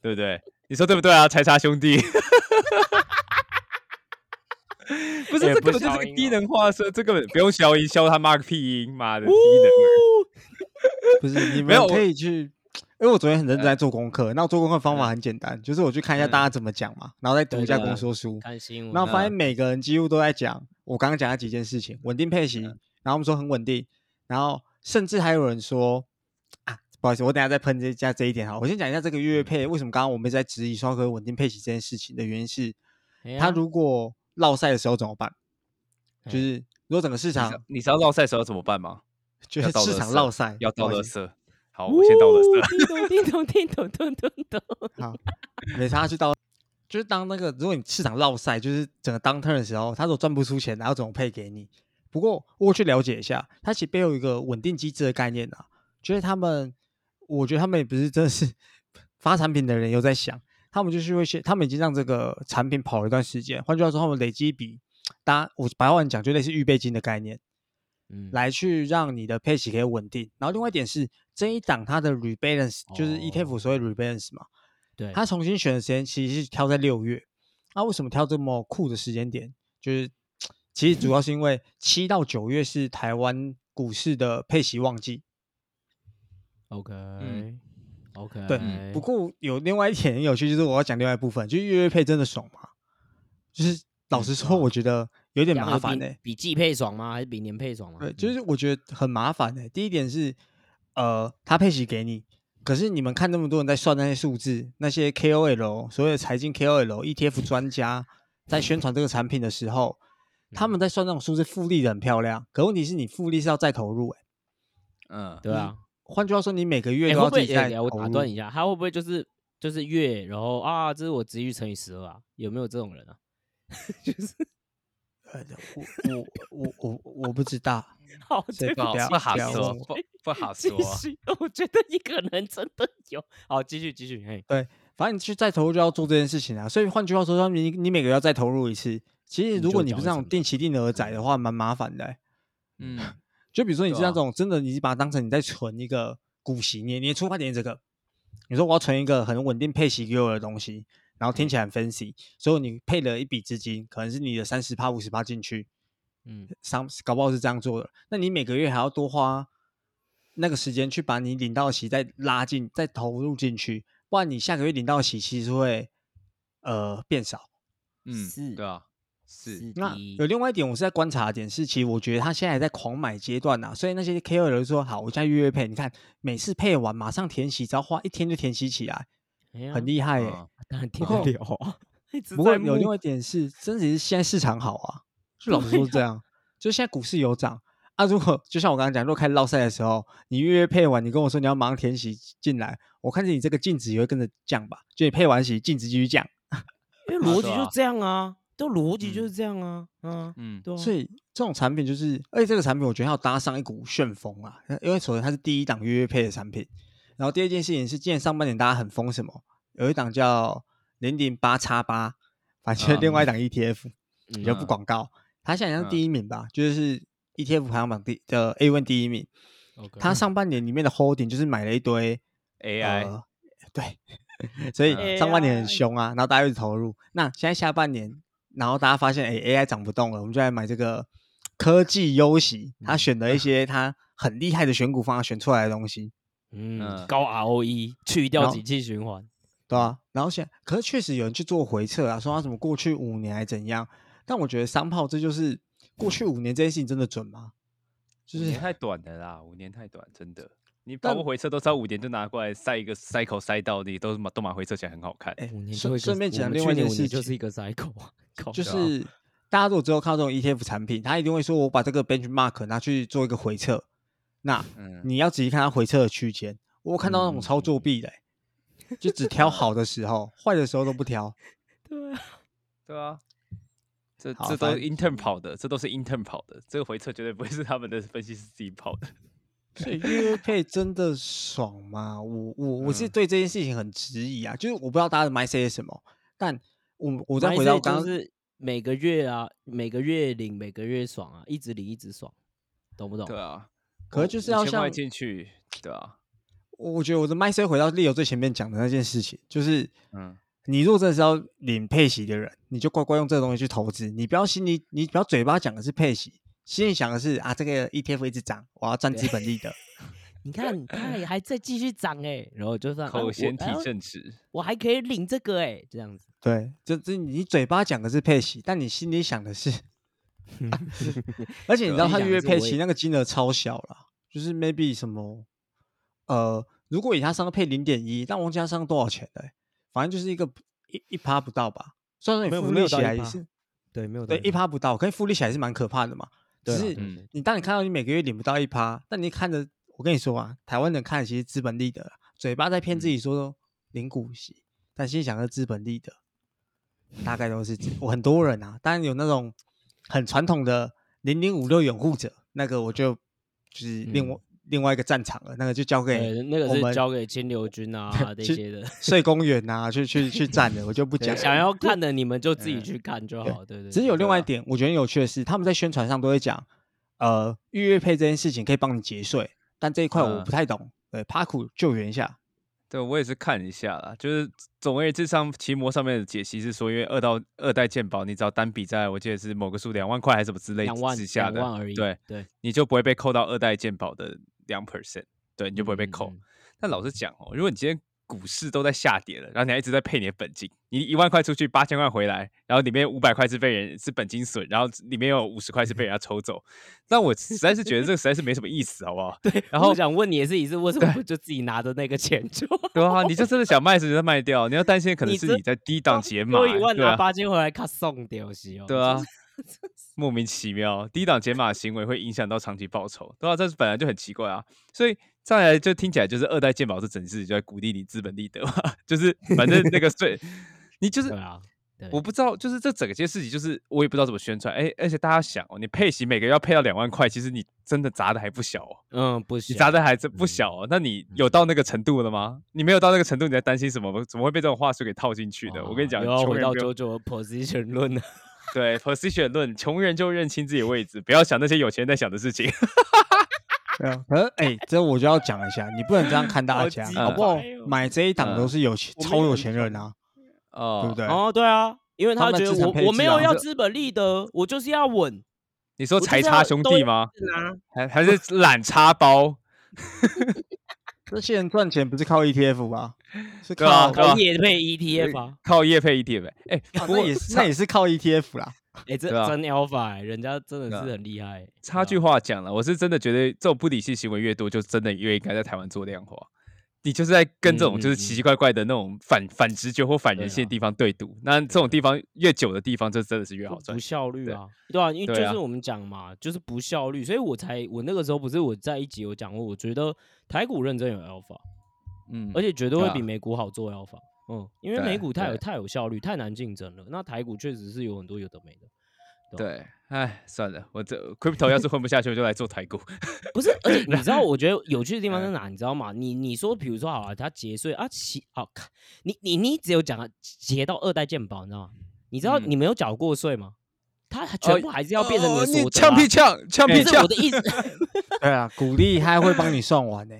对不对？你说对不对啊，财茶兄弟？[laughs] 不是，这根本就是个低能化身，这根本不用消音，消他妈个屁音，妈的低能！不是你没有我们可以去，因为我昨天很认真在做功课，那我做功课方法很简单，就是我去看一下大家怎么讲嘛，然后再读一下公说书，看新。闻，然后发现嗯。每个人几乎都在讲我刚刚讲的几件事情，稳定配息，然后我们说很稳定，然后甚至还有人说啊，不好意思，我等下再喷这加这一点哈，我先讲一下这个月月配为什么刚刚我们在质疑说可以稳定配息这件事情的原因是，哎呀。它如果落赛的时候怎么办？就哎。是如果整个市场你知道落赛时候怎么办吗？就是市场落赛，要倒垃不好意思圾。好，我先倒垃圾。圾，叮咚叮咚叮咚 [laughs] 咚咚咚，好，没差去到，就是当那个如果你市场落赛，就是整个当 turn 的时候，他如果赚不出钱，然后怎么配给你？不过我去了解一下，它其实背后有一个稳定机制的概念啊，就是他们，我觉得他们也不是真的是发产品的人有在想，他们就是会先，他们已经让这个产品跑了一段时间，换句话说，他们累积一笔，大家我白话讲就类似预备金的概念，嗯，来去让你的配息可以稳定。然后另外一点是这一档它的 rebalance 就是 ETF 所谓 rebalance 嘛，对，它重新选的时间其实是挑在六月。那、为什么挑这么酷的时间点？就是其实主要是因为七到九月是台湾股市的配息旺季。OK，嗯 OK，对，不过有另外一点很有趣，就是我要讲另外一部分，就是月月配真的爽吗？就是老实说，我觉得有点麻烦呢、欸比季配爽吗？还是比年配爽吗？对，嗯就是我觉得很麻烦的、第一点是，呃，他配息给你，可是你们看那么多人在算那些数字，那些 KOL 所谓的财经 KOL、ETF 专家在宣传这个产品的时候，他嗯们在算那种数字复利的很漂亮，可问题是你复利是要再投入、欸，嗯，对啊，换句话说，你每个月哎，都？要自己再哎我投入。打断一下，他会不会就是就是月，然后啊，这是我值率乘以十二啊？有没有这种人啊？[laughs] 就是呃我我我我我不知道，[laughs] 好，所以对不好说，不不好说。我觉得你可能真的有。好，继续继续，嘿，对反正你去再投入就要做这件事情啊。所以换句话说，你你每个月要再投入一次。其实如果你不是那种定期定额仔的话，蛮麻烦的欸、嗯，[laughs] 就比如说你是那种真的，你是把它当成你在存一个股息，你你的出发点是这个，你说我要存一个很稳定配息给我的东西，然后听起来很 fancy，所以你配了一笔资金，可能是你的三十趴、五十趴进去，嗯，商搞不好是这样做的，那你每个月还要多花那个时间去把你领到的息再拉进、再投入进去，不然你下个月领到的息其实会呃变少。嗯，是对啊，是，那有另外一点，我是在观察的点是，其实我觉得他现在还在狂买阶段呐、所以那些 KOL 就说好，我现在月月配，你看每次配完马上填息，只要花一天就填息起来，很厉害当然听 [laughs] 不过得了啊。不过有另外一点是，真的是现在市场好啊，就老实说是这样，就现在股市有涨啊，如果就像我刚刚讲，如果开始绕赛的时候，你月月配完，你跟我说你要马上填息进来，我看见你这个净值也会跟着降吧？就你配完息，净值继续降，因为 [laughs] 逻辑就这样啊，都逻辑就是这样啊，嗯嗯，对。所以这种产品就是，而且这个产品我觉得要搭上一股旋风啊，因为首先它是第一档月月配的产品，然后第二件事情是，今年上半年大家很疯什么？有一档叫零零八叉八，反正另外一档 ETF，你就不广告，它现在是第一名吧，就是。ETF 排行榜第的 A one 第一名，它上半年里面的 holding 就是买了一堆 [laughs] AI，对，[laughs] 所以上半年很凶啊，然后大家一直投入。那现在下半年，然后大家发现哎 AI 涨不动了，我们就来买这个科技优息，他选了一些他很厉害的选股方法选出来的东西，嗯，高 ROE 去掉景气循环，对啊，然后现可是确实有人去做回测啊，说他什么过去五年还怎样，但我觉得三炮这就是。过去五年这件事情真的准吗？就是太短的啦，五年太短，真的。你跑步回撤都知道五年就拿过来塞一个 cycle 塞到你都马都马回撤起来很好看。哎，顺顺便讲另外一件事，就是一个 cycle，就是大家如果之后看到这种 ETF 产品，他一定会说我把这个 benchmark 拿去做一个回撤。那你要仔细看它回撤的区间。我看到那种操作弊的，就只挑 [laughs] 好的时候，坏的时候都不挑。[laughs] 对啊，对啊。这这都是 intern 跑的，这都是 intern 跑的，这个回撤绝对不会是他们的分析师自己跑的。[laughs] 所以月配真的爽吗？我我我是对这件事情很质疑啊，就是我不知道大家的 mindset 是什么，但我我再回到刚刚是每个月啊，每个月领，每个月爽啊，一直领一直爽，懂不懂？对啊，可是就是要像进去，对啊。我觉得我的 mindset 回到 Leo 最前面讲的那件事情，就是嗯。你如果真的是要领配息的人，你就乖乖用这个东西去投资。你不要心里，你不要嘴巴讲的是配息，心里想的是啊，这个 ETF 一直涨，我要赚资本利的。[laughs] 你看，它也还在继续涨哎，然后就算口嫌体正直，我还可以领这个哎，这样子。对，就这你嘴巴讲的是配息，但你心里想的是，[laughs] 而且你知道他月配息那个金额超小了，就是 maybe 什么，呃，如果以他上配零点一，但王家上多少钱的？反正就是一个一一趴不到吧，虽然说你复利起来也是，对，没有对一趴不到，可是复利起来是蛮可怕的嘛。只是你当你看到你每个月领不到一趴，但你看着我跟你说啊，台湾人看其实资本利得，嘴巴在骗自己说领股息，但心想是资本利得，大概都是我很多人啊，当然有那种很传统的零零五六拥护者，那个我就就是另外。另外一个战场了，那个就交给那个是交给金流军啊 [laughs] 这些的睡公园啊，去去去站的，我就不讲。想要 [laughs] 看的你们就自己去看就好，对对。只是有另外一点，我觉得有趣的是，他们在宣传上都会讲，呃，预约配这件事情可以帮你节税，但这一块我不太懂。对，帕库救援一下。对，我也是看一下啦，就是总而言之，上奇摩上面的解析是说，因为二到二代鉴宝，你只要单笔在我记得是某个数两万块还是什么之类之下的，对对，你就不会被扣到二代鉴宝的。两 percent，对，你就不会被扣。但老实讲哦，如果你今天股市都在下跌了，然后你还一直在配你的本金，你一万块出去，八千块回来，然后里面五百块是被人是本金损，然后里面有五十块是被人家 [laughs] 抽走，那我实在是觉得这个实在是没什么意思，好不好？[laughs] 对。然后我想问你也是，你是为什么就自己拿着那个钱就？[laughs] 对啊，你就真的想卖时就卖掉，你要担心可能是你在低档解码，一万拿八千回来卡送掉是哦。对啊。[laughs] 莫名其妙，低档解码行为会影响到长期报酬，对吧？这本来就很奇怪啊，所以再来就听起来就是二代鉴宝是整事就在鼓励你资本利得嘛，[laughs] 就是反正那个税，[laughs] 你就是啊，我不知道，就是这整件事情，就是我也不知道怎么宣传。哎，而且大家想哦，你配息每个月要配到两万块，其实你真的砸的还不小哦，嗯，不小，你砸的还真不小哦。那你有到那个程度了吗？你没有到那个程度，你在担心什么？怎么会被这种话术给套进去的？我跟你讲，又要回到九九 position 论了。对，position 论，穷人就认清自己的位置，不要想那些有钱人在想的事情。[laughs] 对啊，可是哎，这我就要讲一下，你不能这样看大家，好不好？买这一档都是有钱，超有钱人啊，哦，对不对？哦，对啊，因为他觉得我我没有要资本利得，我就是要稳。你说财差兄弟吗？还还是懒差包？[laughs] 这些人赚钱不是靠 ETF 吧？[laughs] 是靠业配 ETF 啊，靠业配 ETF。哎，不过也是，那也是靠 ETF 啦。[laughs] 哎，这真 Alpha，人家真的是很厉害。插句话讲了，我是真的觉得这种不理性行为越多，就真的越应该在台湾做量化。你就是在跟这种就是奇奇怪怪的那种反反直觉或反人性的地方对赌。那这种地方越久的地方，就真的是越好赚。不效率啊，对啊，因为就是我们讲嘛，就是不效率，所以我才我那个时候不是我在一集有讲过，我觉得台股认真有 alpha，嗯，而且绝对会比美股好做 alpha，嗯，因为美股太有太有效率，太难竞争了。那台股确实是有很多有的没的。对，哎，算了，我这 crypto 要是混不下去，我就来做台股。[laughs] 不是，而且 [laughs] 你知道，我觉得有趣的地方在哪？你知道吗？你你说，比如说，好了，他节税啊，其好看，你你你只有讲结到二代健保，你知道吗？你知道你没有缴过税吗？他全部还是要变成你的所得。呛屁呛，呛屁呛。我的意思。[laughs] 对啊，鼓励他会帮你算完呢。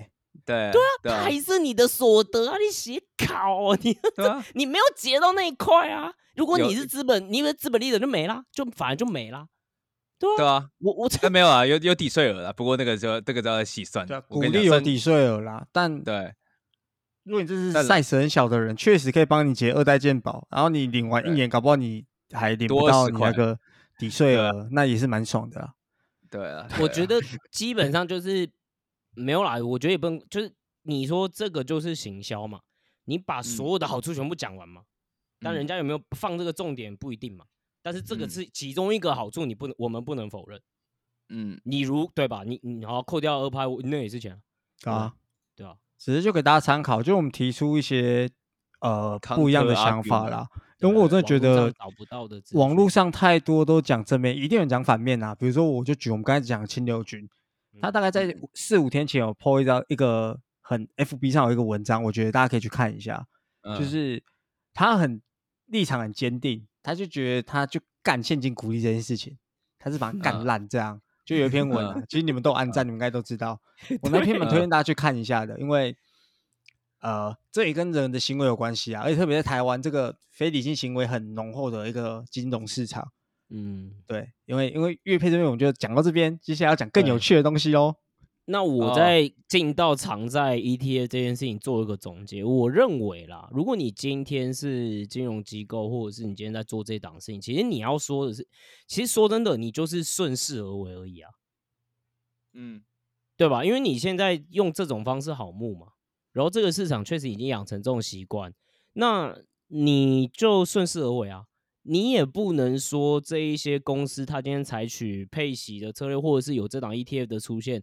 对对啊，还是你的所得啊？你写考，你 [laughs] [laughs] 你没有结到那一块啊。如果你是资本，你以为资本利得就没啦，就反而就没啦，对啊，对啊，我我才没有啊，有有抵税额了，不过那个就这个都要细算，鼓励有抵税额啦，但对，如果你这是 size 很小的人，确实可以帮你结二代健保，然后你领完一年，搞不好你还领不到你那个抵税额，那也是蛮爽的。对啊，我觉得基本上就是没有啦，我觉得也不能，就是你说这个就是行销嘛，你把所有的好处全部讲完嘛。但人家有没有放这个重点不一定嘛，但是这个是其中一个好处，你不能我们不能否认。嗯，你如对吧？你你好扣掉二拍，那也是钱啊，对啊，只是就给大家参考，就我们提出一些呃不一样的想法啦。因为我真的觉得找不到的网络上太多都讲正面，一定有人讲反面啊。比如说，我就举我们刚才讲清流君，他大概在四五天前有 po 一张一个很 FB 上有一个文章，我觉得大家可以去看一下，就是他很。立场很坚定，他就觉得他就干现金鼓励这件事情，他是把它干烂这样。就有一篇文啊，其实你们都按赞，你们应该都知道。我那篇文推荐大家去看一下的，因为呃，这也跟人的行为有关系啊，而且特别在台湾这个非理性行为很浓厚的一个金融市场。嗯，对，因为因为乐配这边我们就讲到这边，接下来要讲更有趣的东西哦。那我在进到常在 ETA 这件事情做一个总结，我认为啦，如果你今天是金融机构，或者是你今天在做这档事情，其实你要说的是，其实说真的，你就是顺势而为而已啊，嗯，对吧？因为你现在用这种方式好募嘛，然后这个市场确实已经养成这种习惯，那你就顺势而为啊，你也不能说这一些公司它今天采取配息的策略，或者是有这档 ETF 的出现。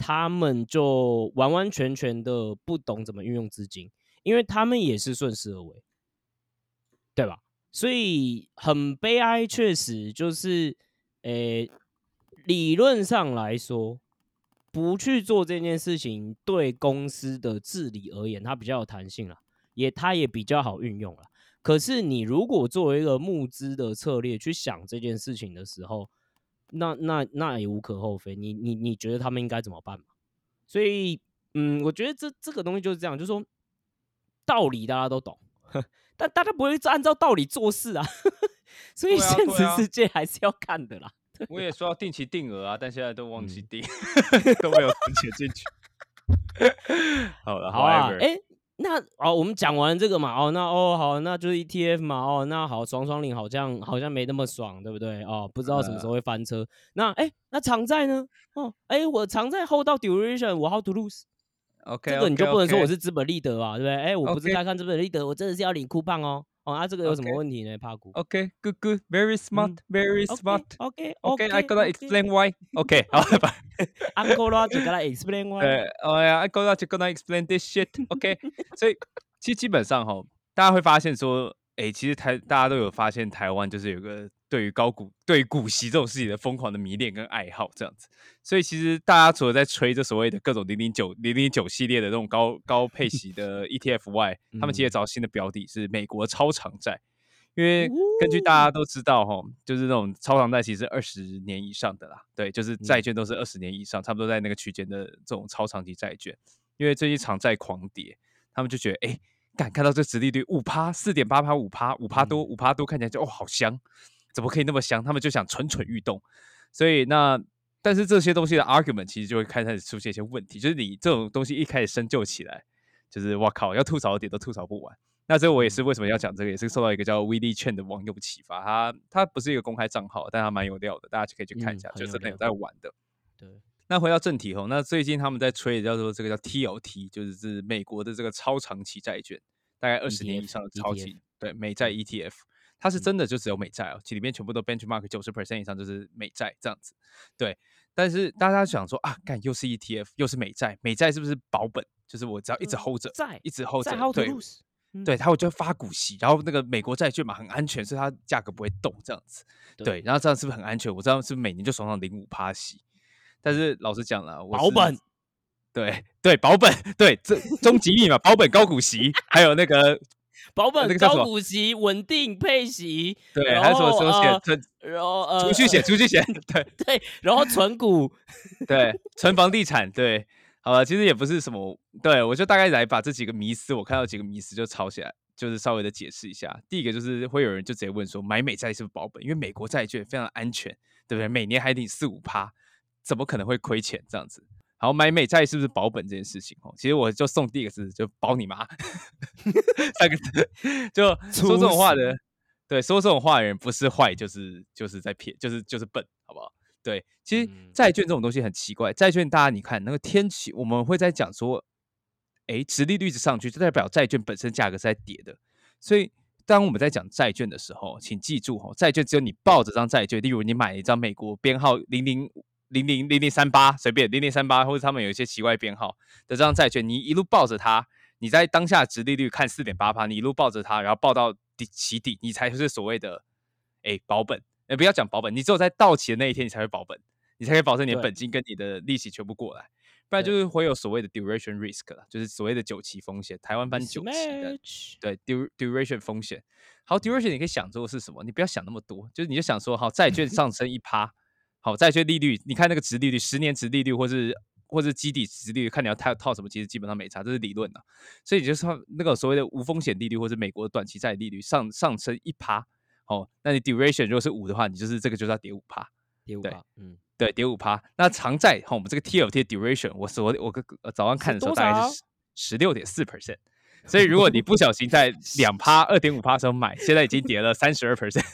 他们就完完全全的不懂怎么运用资金，因为他们也是顺势而为，对吧？所以很悲哀，确实就是，诶，理论上来说，不去做这件事情，对公司的治理而言，它比较有弹性了，也它也比较好运用了。可是你如果作为一个募资的策略去想这件事情的时候，那那那也无可厚非，你你你觉得他们应该怎么办嘛？所以，嗯，我觉得这这个东西就是这样，就是说道理大家都懂，[laughs] 但大家不会按照道理做事啊。[laughs] 所以现实世界还是要看的啦。[laughs] 我也说要定期定额啊，但现在都忘记定，都没有存钱进去。好了，好啊，哎。那哦，我们讲完这个嘛，哦，那哦好，那就是 ETF 嘛，哦，那好，双双领好像好像没那么爽，对不对？哦，不知道什么时候会翻车。那哎，那常在呢？哦，哎，我常在 hold 到 duration，我 how to lose？OK，这个你就不能说我是资本利得啊，对不对？哎，我不是在看资本利得，我真的是要领酷棒哦。哦，啊，这个有什么问题呢？帕古？OK，good good，very smart，very smart。OK，OK，I gotta explain why。OK，好，拜拜。Uncle 啦，就 gotta explain why。对，哎呀，I gotta 就 gotta explain this shit。OK，所以其实基本上哈，大家会发现说，哎，其实台大家都有发现，台湾就是有个。对于高股、对股息这种事情的疯狂的迷恋跟爱好，这样子，所以其实大家除了在吹这所谓的各种零零九、零零九系列的这种高高配息的 ETF 外，[laughs] 他们其实找新的标的是美国超长债，因为根据大家都知道哈，就是那种超长债其实二十年以上的啦，对，就是债券都是二十年以上，差不多在那个区间的这种超长期债券，因为最近长债狂跌，他们就觉得哎，敢看到这殖利率五趴、四点八趴、五趴、五趴多、五趴多，看起来就哦好香。怎么可以那么香？他们就想蠢蠢欲动，所以那但是这些东西的 argument 其实就会开始出现一些问题，就是你这种东西一开始深究起来，就是我靠，要吐槽的点都吐槽不完。那这我也是为什么要讲这个，也是受到一个叫 V D 券的网友启发，他他不是一个公开账号，但他蛮有料的，大家就可以去看一下，就真的有在玩的。对，那回到正题哦，那最近他们在吹的叫做这个叫 TLT，就是是美国的这个超长期债券，大概二十年以上的超期对美债 ETF，它是真的就只有美债哦，其里面全部都 benchmark 九十 percent 以上就是美债这样子。对，但是大家想说啊，干又是 ETF 又是美债，美债是不是保本？就是我只要一直 hold 着，一直 hold 着，对。对，它会就发股息，然后那个美国债券嘛很安全，所以它价格不会动这样子。对，然后这样是不是很安全？我知道是不是每年就爽爽零五趴息，但是老实讲了，我保本，对对保本，对这终极密码保本高股息，还有那个保本高股息稳定配息，对，还有什么寿险？然后呃储蓄险，储蓄险，对 [laughs] 对，然后存股，[laughs] 对，存房地产，对。好了，其实也不是什么，对我就大概来把这几个迷思，我看到几个迷思就抄起来，就是稍微的解释一下。第一个就是会有人就直接问说，买美债是不是保本？因为美国债券非常安全，对不对？每年还领四五趴，怎么可能会亏钱这样子？好，买美债是不是保本这件事情哦？其实我就送第一个字，就保你妈，[laughs] 三个字，就 [laughs] 说这种话的，对，说这种话的人不是坏，就是就是在骗，就是就是笨，好不好？对，其实债券这种东西很奇怪。债券大家你看那个天气，我们会在讲说，哎，殖利率是上去，就代表债券本身价格是在跌的。所以当我们在讲债券的时候，请记住哦，债券只有你抱着张债券，例如你买一张美国编号零零零零零零三八，随便零零三八，或者他们有一些奇怪编号的这张债券，你一路抱着它，你在当下值利率看四点八趴，你一路抱着它，然后抱到底起底，你才是所谓的哎保本。哎，不要讲保本，你只有在到期的那一天，你才会保本，你才可以保证你的本金跟你的利息全部过来，不然就是会有所谓的 duration risk 了，就是所谓的久期风险。台湾班久期的，对 duration 风险。好，duration 你可以想做是什么？你不要想那么多，就是你就想说，好，债券上升一趴，好，债券利率，你看那个值利率，十年值利率，或是或是基底值利率，看你要套套什么，其实基本上没差，这是理论的。所以你就是那个所谓的无风险利率，或是美国短期债利率上上升一趴。哦，那你 duration 如果是五的话，你就是这个就是要跌五趴，跌五趴，嗯，对，跌五趴。那长债，哈，我们这个 TLT duration，我是我我我早上看的时候大概是十六点四 percent，所以如果你不小心在两趴二点五趴的时候买，现在已经跌了三十二 percent，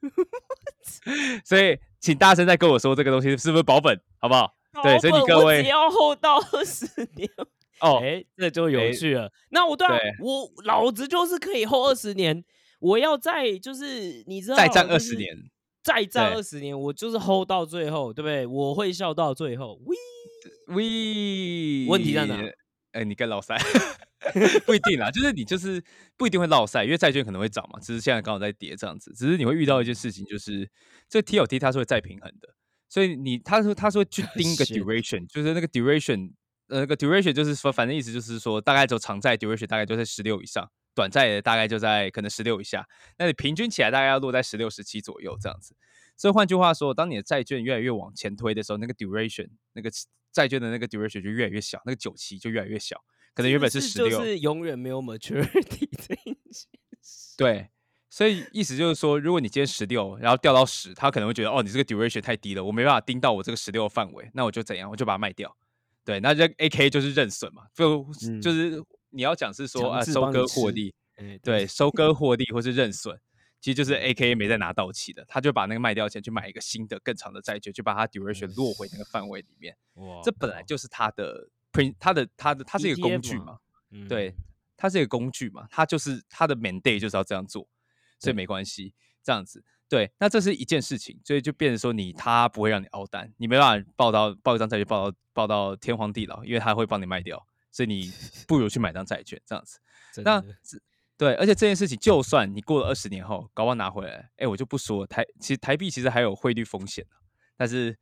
[laughs] [laughs] 所以请大声再跟我说这个东西是不是保本，好不好？对，所以你各位只要 hold 到二十年，[laughs] 哦，哎，这就有趣了。那我对我老子就是可以 hold 二十年。我要再就是你知道再战二十年，再战二十年，我就是 hold 到最后，对不对？我会笑到最后。喂喂，问题在哪？哎，你跟老赛 [laughs] 不一定啦，就是你就是不一定会落赛，因为债券可能会涨嘛，只是现在刚好在跌这样子。只是你会遇到一件事情，就是这 T O T 它是会再平衡的，所以你他说他说去 [laughs] 盯个 duration，就是那个 duration，呃，那个 duration 就是说，反正意思就是说，大概走长债 duration 大概就在十六以上。短债的大概就在可能十六以下，那你平均起来大概要落在十六、十七左右这样子。所以换句话说，当你的债券越来越往前推的时候，那个 duration 那个债券的那个 duration 就越来越小，那个久期就越来越小。可能原本是十六，是永远没有 maturity [laughs] 这一对，所以意思就是说，如果你今天十六，然后掉到十，他可能会觉得哦，你这个 duration 太低了，我没办法盯到我这个十六的范围，那我就怎样，我就把它卖掉。对，那这 A K 就是认损嘛，就就是。你要讲是说啊，收割获利，对，收割获利或是认损，其实就是 A K A 没再拿到期的，他就把那个卖掉钱去买一个新的更长的债券，就把它 duration 落回那个范围里面。哇，这本来就是他的 print，他的他的它是一个工具嘛，对，它是一个工具嘛，它就是它的 mandate 就是要这样做，所以没关系，这样子，对，那这是一件事情，所以就变成说你他不会让你熬单，你没办法报到报一张债券报到报到天荒地老，因为他会帮你卖掉。所以你不如去买张债券这样子，[laughs] 那对，而且这件事情，就算你过了二十年后，搞不好拿回来，哎，我就不说台，其实台币其实还有汇率风险但是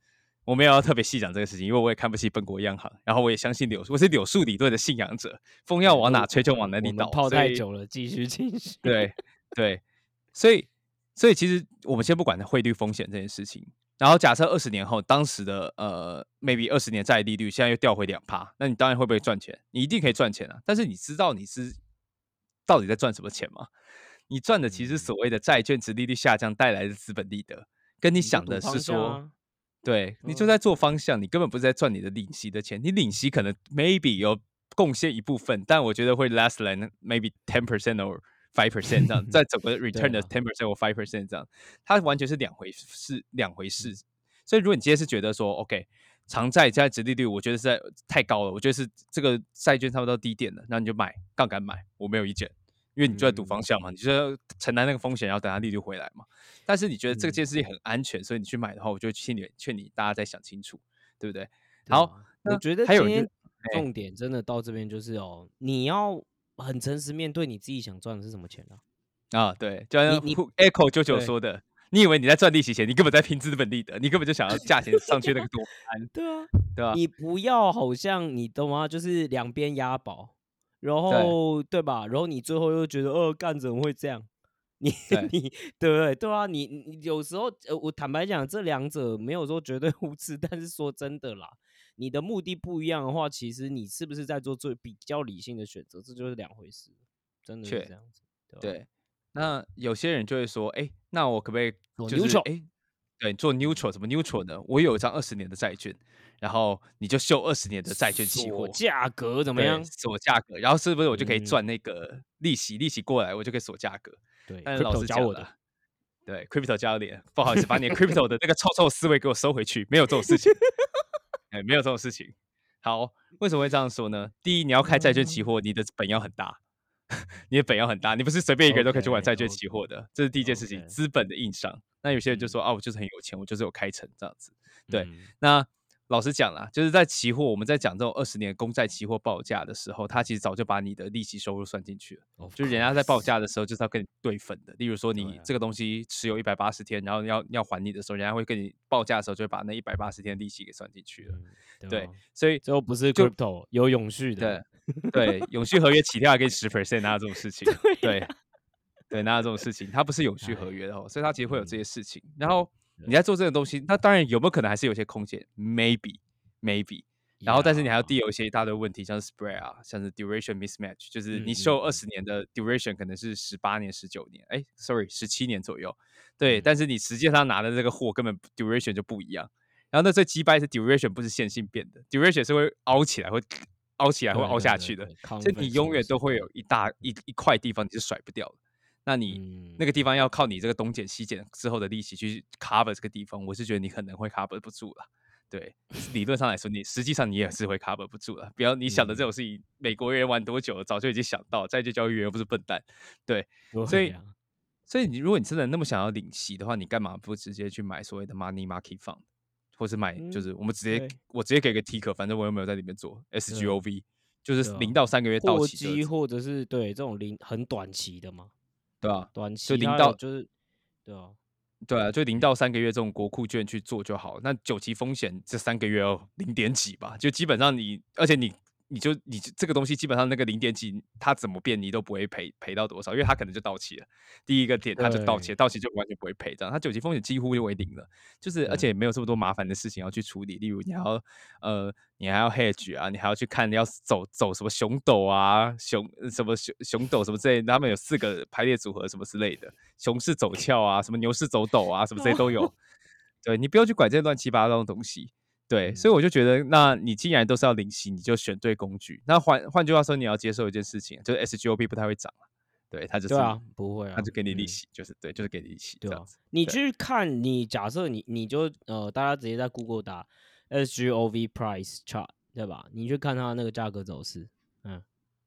我没有要特别细讲这个事情，因为我也看不起本国央行，然后我也相信柳，我是柳树理论的信仰者，风要往哪吹就往哪里倒。泡太久了，继续继续。对 [laughs] 对，所以所以其实我们先不管汇率风险这件事情。然后假设二十年后，当时的呃，maybe 二十年债利率现在又掉回两趴，那你当然会不会赚钱？你一定可以赚钱啊！但是你知道你是到底在赚什么钱吗？你赚的其实所谓的债券值利率下降带来的资本利得，跟你想的是说，对你就在做方向，你根本不是在赚你的领息的钱。你领息可能 maybe 有贡献一部分，但我觉得会 less than maybe ten percent or Five percent 这样，在整个 [laughs] return 的 ten percent or five percent 这样，它完全是两回事，两回事。所以如果你今天是觉得说，OK，长债加殖利率，我觉得是在太高了，我觉得是这个债券差不多低点了，那你就买杠杆买，我没有意见，因为你就在赌方向嘛，你就要承担那个风险，要等它利率回来嘛。但是你觉得这件事情很安全，所以你去买的话，我就劝你劝你大家再想清楚，对不对？好，我觉得今天重点真的到这边就是哦，你要很诚实面对你自己想赚的是什么钱啊？啊，对，就像 [laughs] Echo 九九说的，你以为你在赚利息钱，你根本在拼资本利得，你根本就想要价钱上去那个多安，[laughs] 对啊，对啊？你不要好像你懂吗？就是两边押宝，然后对吧？然后你最后又觉得，哦，干怎么会这样？你你对不对？对啊，你你有时候呃，我坦白讲，这两者没有说绝对互斥，[laughs] 但是说真的啦，你的目的不一样的话，其实你是不是在做最比较理性的选择，这就是两回事，真的是这样子。对，那有些人就会说，哎，那我可不可以就是哎，对，做 neutral 怎么 neutral 呢？我有一张二十年的债券，然后你就秀二十年的债券期货价格怎么样？锁价格，然后是不是我就可以赚那个利息？利息过来我就可以锁价格。对，但是老师教我的，对，crypto 教练，不好意思，把你 [laughs] crypto 的那个臭臭思维给我收回去，没有这种事情，哎，没有这种事情。好，为什么会这样说呢？第一，你要开债券期货，你的本要很大，你的本要很大，你不是随便一个人都可以去玩债券期货的，这是第一件事情，资本的硬伤。那有些人就说啊，我就是很有钱，我就是有开成这样子。对，那。老实讲啦，就是在期货，我们在讲这种二十年公债期货报价的时候，他其实早就把你的利息收入算进去了。就是人家在报价的时候，就是要跟你对分的。例如说，你这个东西持有一百八十天，然后要要还你的时候，人家会跟你报价的时候，就会把那一百八十天利息给算进去了。对，所以最后不是 crypto 有永续的，对，永续合约起跳还可以十 percent 啊这种事 [laughs] 情，对，对，拿这种事情，它不是永续合约的哦，所以它其实会有这些事情，然后。你在做这个东西，那当然有没有可能还是有些空间？Maybe，Maybe。然后，但是你还要 deal 一些一大堆问题，像是 spread 啊，像是 duration mismatch，就是你收二十年的 duration 可能是十八年、十九年，哎，sorry，十七年左右。对，但是你实际上拿的这个货根本 duration 就不一样。然后那最击败是 duration 不是线性变的，duration 是会凹起来，会凹起来，会凹下去的，所以你永远都会有一大一一块地方你是甩不掉的。那你那个地方要靠你这个东减西减之后的利息去 cover 这个地方，我是觉得你可能会 cover 不住了。对，理论上来说，你实际上你也是会 cover 不住了。不要你想的这种事情，美国人玩多久，早就已经想到，在这交易员又不是笨蛋。对，[laughs] 所以所以你如果你真的那么想要领息的话，你干嘛不直接去买所谓的 money market fund，或是买就是我们直接我直接给个 ticker，反正我又没有在里面做 SGOV，就是零到三个月到期，或者是对这种零很短期的嘛。对啊，短期就零到就是，对啊，对啊，就零到三个月这种国库券去做就好。那九期风险这三个月哦，零点几吧，就基本上你，而且你。你就你这个东西基本上那个零点几，它怎么变你都不会赔赔到多少，因为它可能就到期了。第一个点它就到期，到期就完全不会赔这样。它九级风险几乎就为零了，就是而且没有这么多麻烦的事情要去处理，例如你还要呃你还要 hedge 啊，你还要去看要走走什么熊斗啊熊什么熊熊斗什么之类，他们有四个排列组合什么之类的，熊市走俏啊，什么牛市走斗啊，什么这些都有。[laughs] 对你不要去管这些乱七八糟的东西。对，所以我就觉得，那你既然都是要领息，你就选对工具。那换换句话说，你要接受一件事情，就是 SGOP 不太会涨对，它就是对啊，不会啊，他就给你利息，就是对，就是给你利息这样子。你去看，你假设你你就呃，大家直接在 Google 打 SGOV price chart，对吧？你去看它那个价格走势，嗯，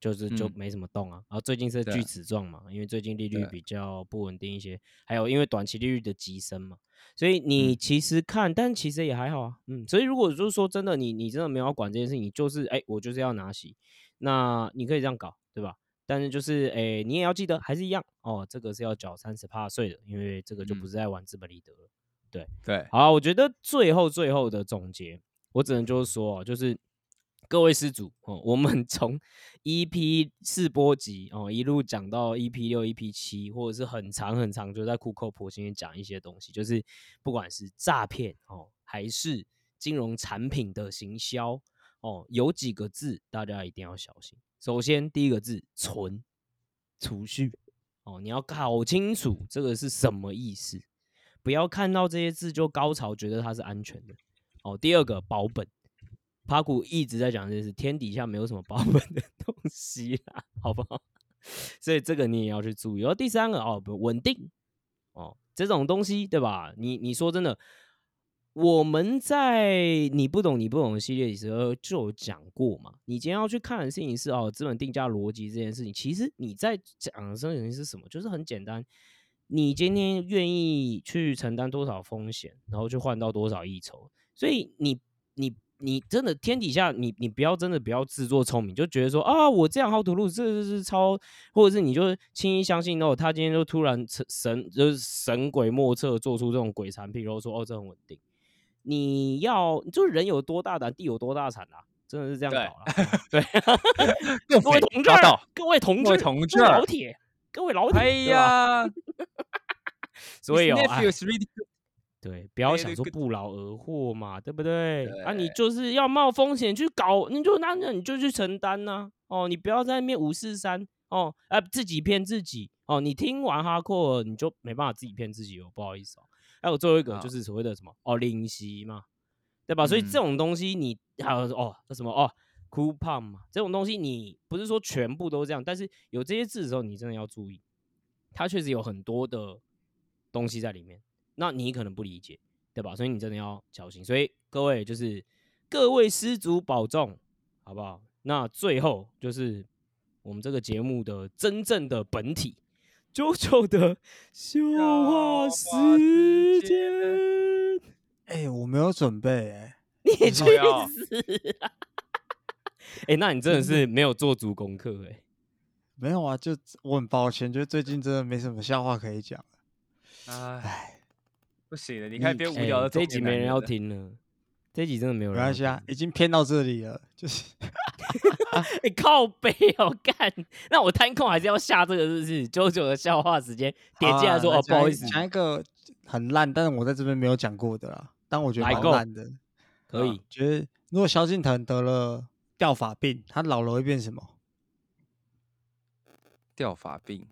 就是就没什么动啊。然后最近是锯齿状嘛，因为最近利率比较不稳定一些，还有因为短期利率的急升嘛。所以你其实看，但其实也还好啊，嗯。所以如果就是说真的，你你真的没有管这件事情，你就是哎，我就是要拿息，那你可以这样搞，对吧？但是就是哎，你也要记得，还是一样哦，这个是要缴三十帕税的，因为这个就不是在玩资本利得了，对对。好，我觉得最后最后的总结，我只能就是说，就是。各位施主哦，我们 [laughs] 从 EP 四波集哦一路讲到 EP 六、EP 七，或者是很长很长，就在苦口婆心讲一些东西，就是不管是诈骗哦，还是金融产品的行销哦，有几个字大家一定要小心。首先第一个字存储蓄哦，你要搞清楚这个是什么意思，不要看到这些字就高潮，觉得它是安全的哦。第二个保本。帕古一直在讲这是天底下没有什么保本的东西啦，[laughs] 好不好？所以这个你也要去注意。然后第三个哦，不稳定哦，这种东西对吧？你你说真的，我们在你不懂你不懂的系列里时候就有讲过嘛。你今天要去看的事情是哦，资本定价逻辑这件事情，其实你在讲的事情是什么？就是很简单，你今天愿意去承担多少风险，然后去换到多少益酬。所以你你。你真的天底下，你你不要真的不要自作聪明，就觉得说啊，我这样好吐露，这这是超，或者是你就轻易相信哦，他今天就突然神就是神鬼莫测做出这种鬼产品，然后说哦这很稳定。你要就是人有多大胆，地有多大产啊，真的是这样搞了。[laughs] 对，各位同志，各位同志，同志，老铁，各位老铁，哎呀，[laughs] 所以哦。对，不要想说不劳而获嘛，对不对？啊，你就是要冒风险去搞，你就那那你就去承担呐。哦，你不要在那边五四三哦，啊，自己骗自己哦。你听完哈克，你就没办法自己骗自己哦，不好意思哦。还有最后一个就是所谓的什么哦，领息嘛，对吧？所以这种东西你还有哦，那什么哦，coupon 嘛，这种东西你不是说全部都这样，但是有这些字的时候，你真的要注意，它确实有很多的东西在里面。那你可能不理解，对吧？所以你真的要小心。所以各位就是各位失足保重，好不好？那最后就是我们这个节目的真正的本体——九九的笑话时间。[laughs] 哎，我没有准备，哎，你去死！哎，那你真的是没有做足功课，哎，没有啊，就我很抱歉，就最近真的没什么笑话可以讲哎。不行了，你看别无聊的这一集没人要听了，这一集真的没有人。没关系啊，已经偏到这里了，就是，[laughs] 你靠背哦 [laughs] 干，那我摊空还是要下这个日子九九的笑话时间，点进来说哦不好意思，讲一个很烂，但是我在这边没有讲过的啦，但我觉得蛮烂的，可以。觉得如果萧敬腾得了掉发病，他老了会变什么？掉发病？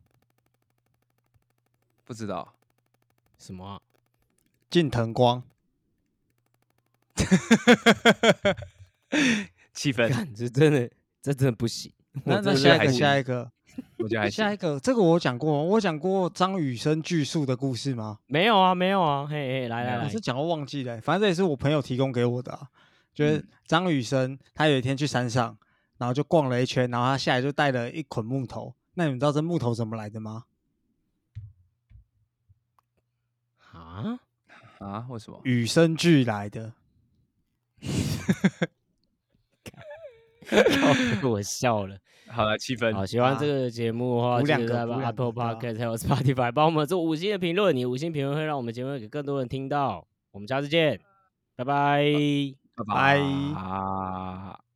不知道什么？近藤光，[laughs] 气氛，这真的，这真的不行。那那下一个，下一个，我觉得还下一个，这个我讲过，我讲过张雨生巨树的故事吗？没有啊，没有啊。嘿嘿，来来来，是讲过忘记了，反正这也是我朋友提供给我的。就是张雨生，他有一天去山上，然后就逛了一圈，然后他下来就带了一捆木头。那你们知道这木头怎么来的吗？啊？啊？为什么与生俱来的？[laughs] 我笑了。好了，七分。好，喜欢这个节目的话，记得在 Apple Podcast 还有 Spotify 帮我们做五星的评论。你五星评论会让我们节目给更多人听到。我们下次见，拜拜，拜拜。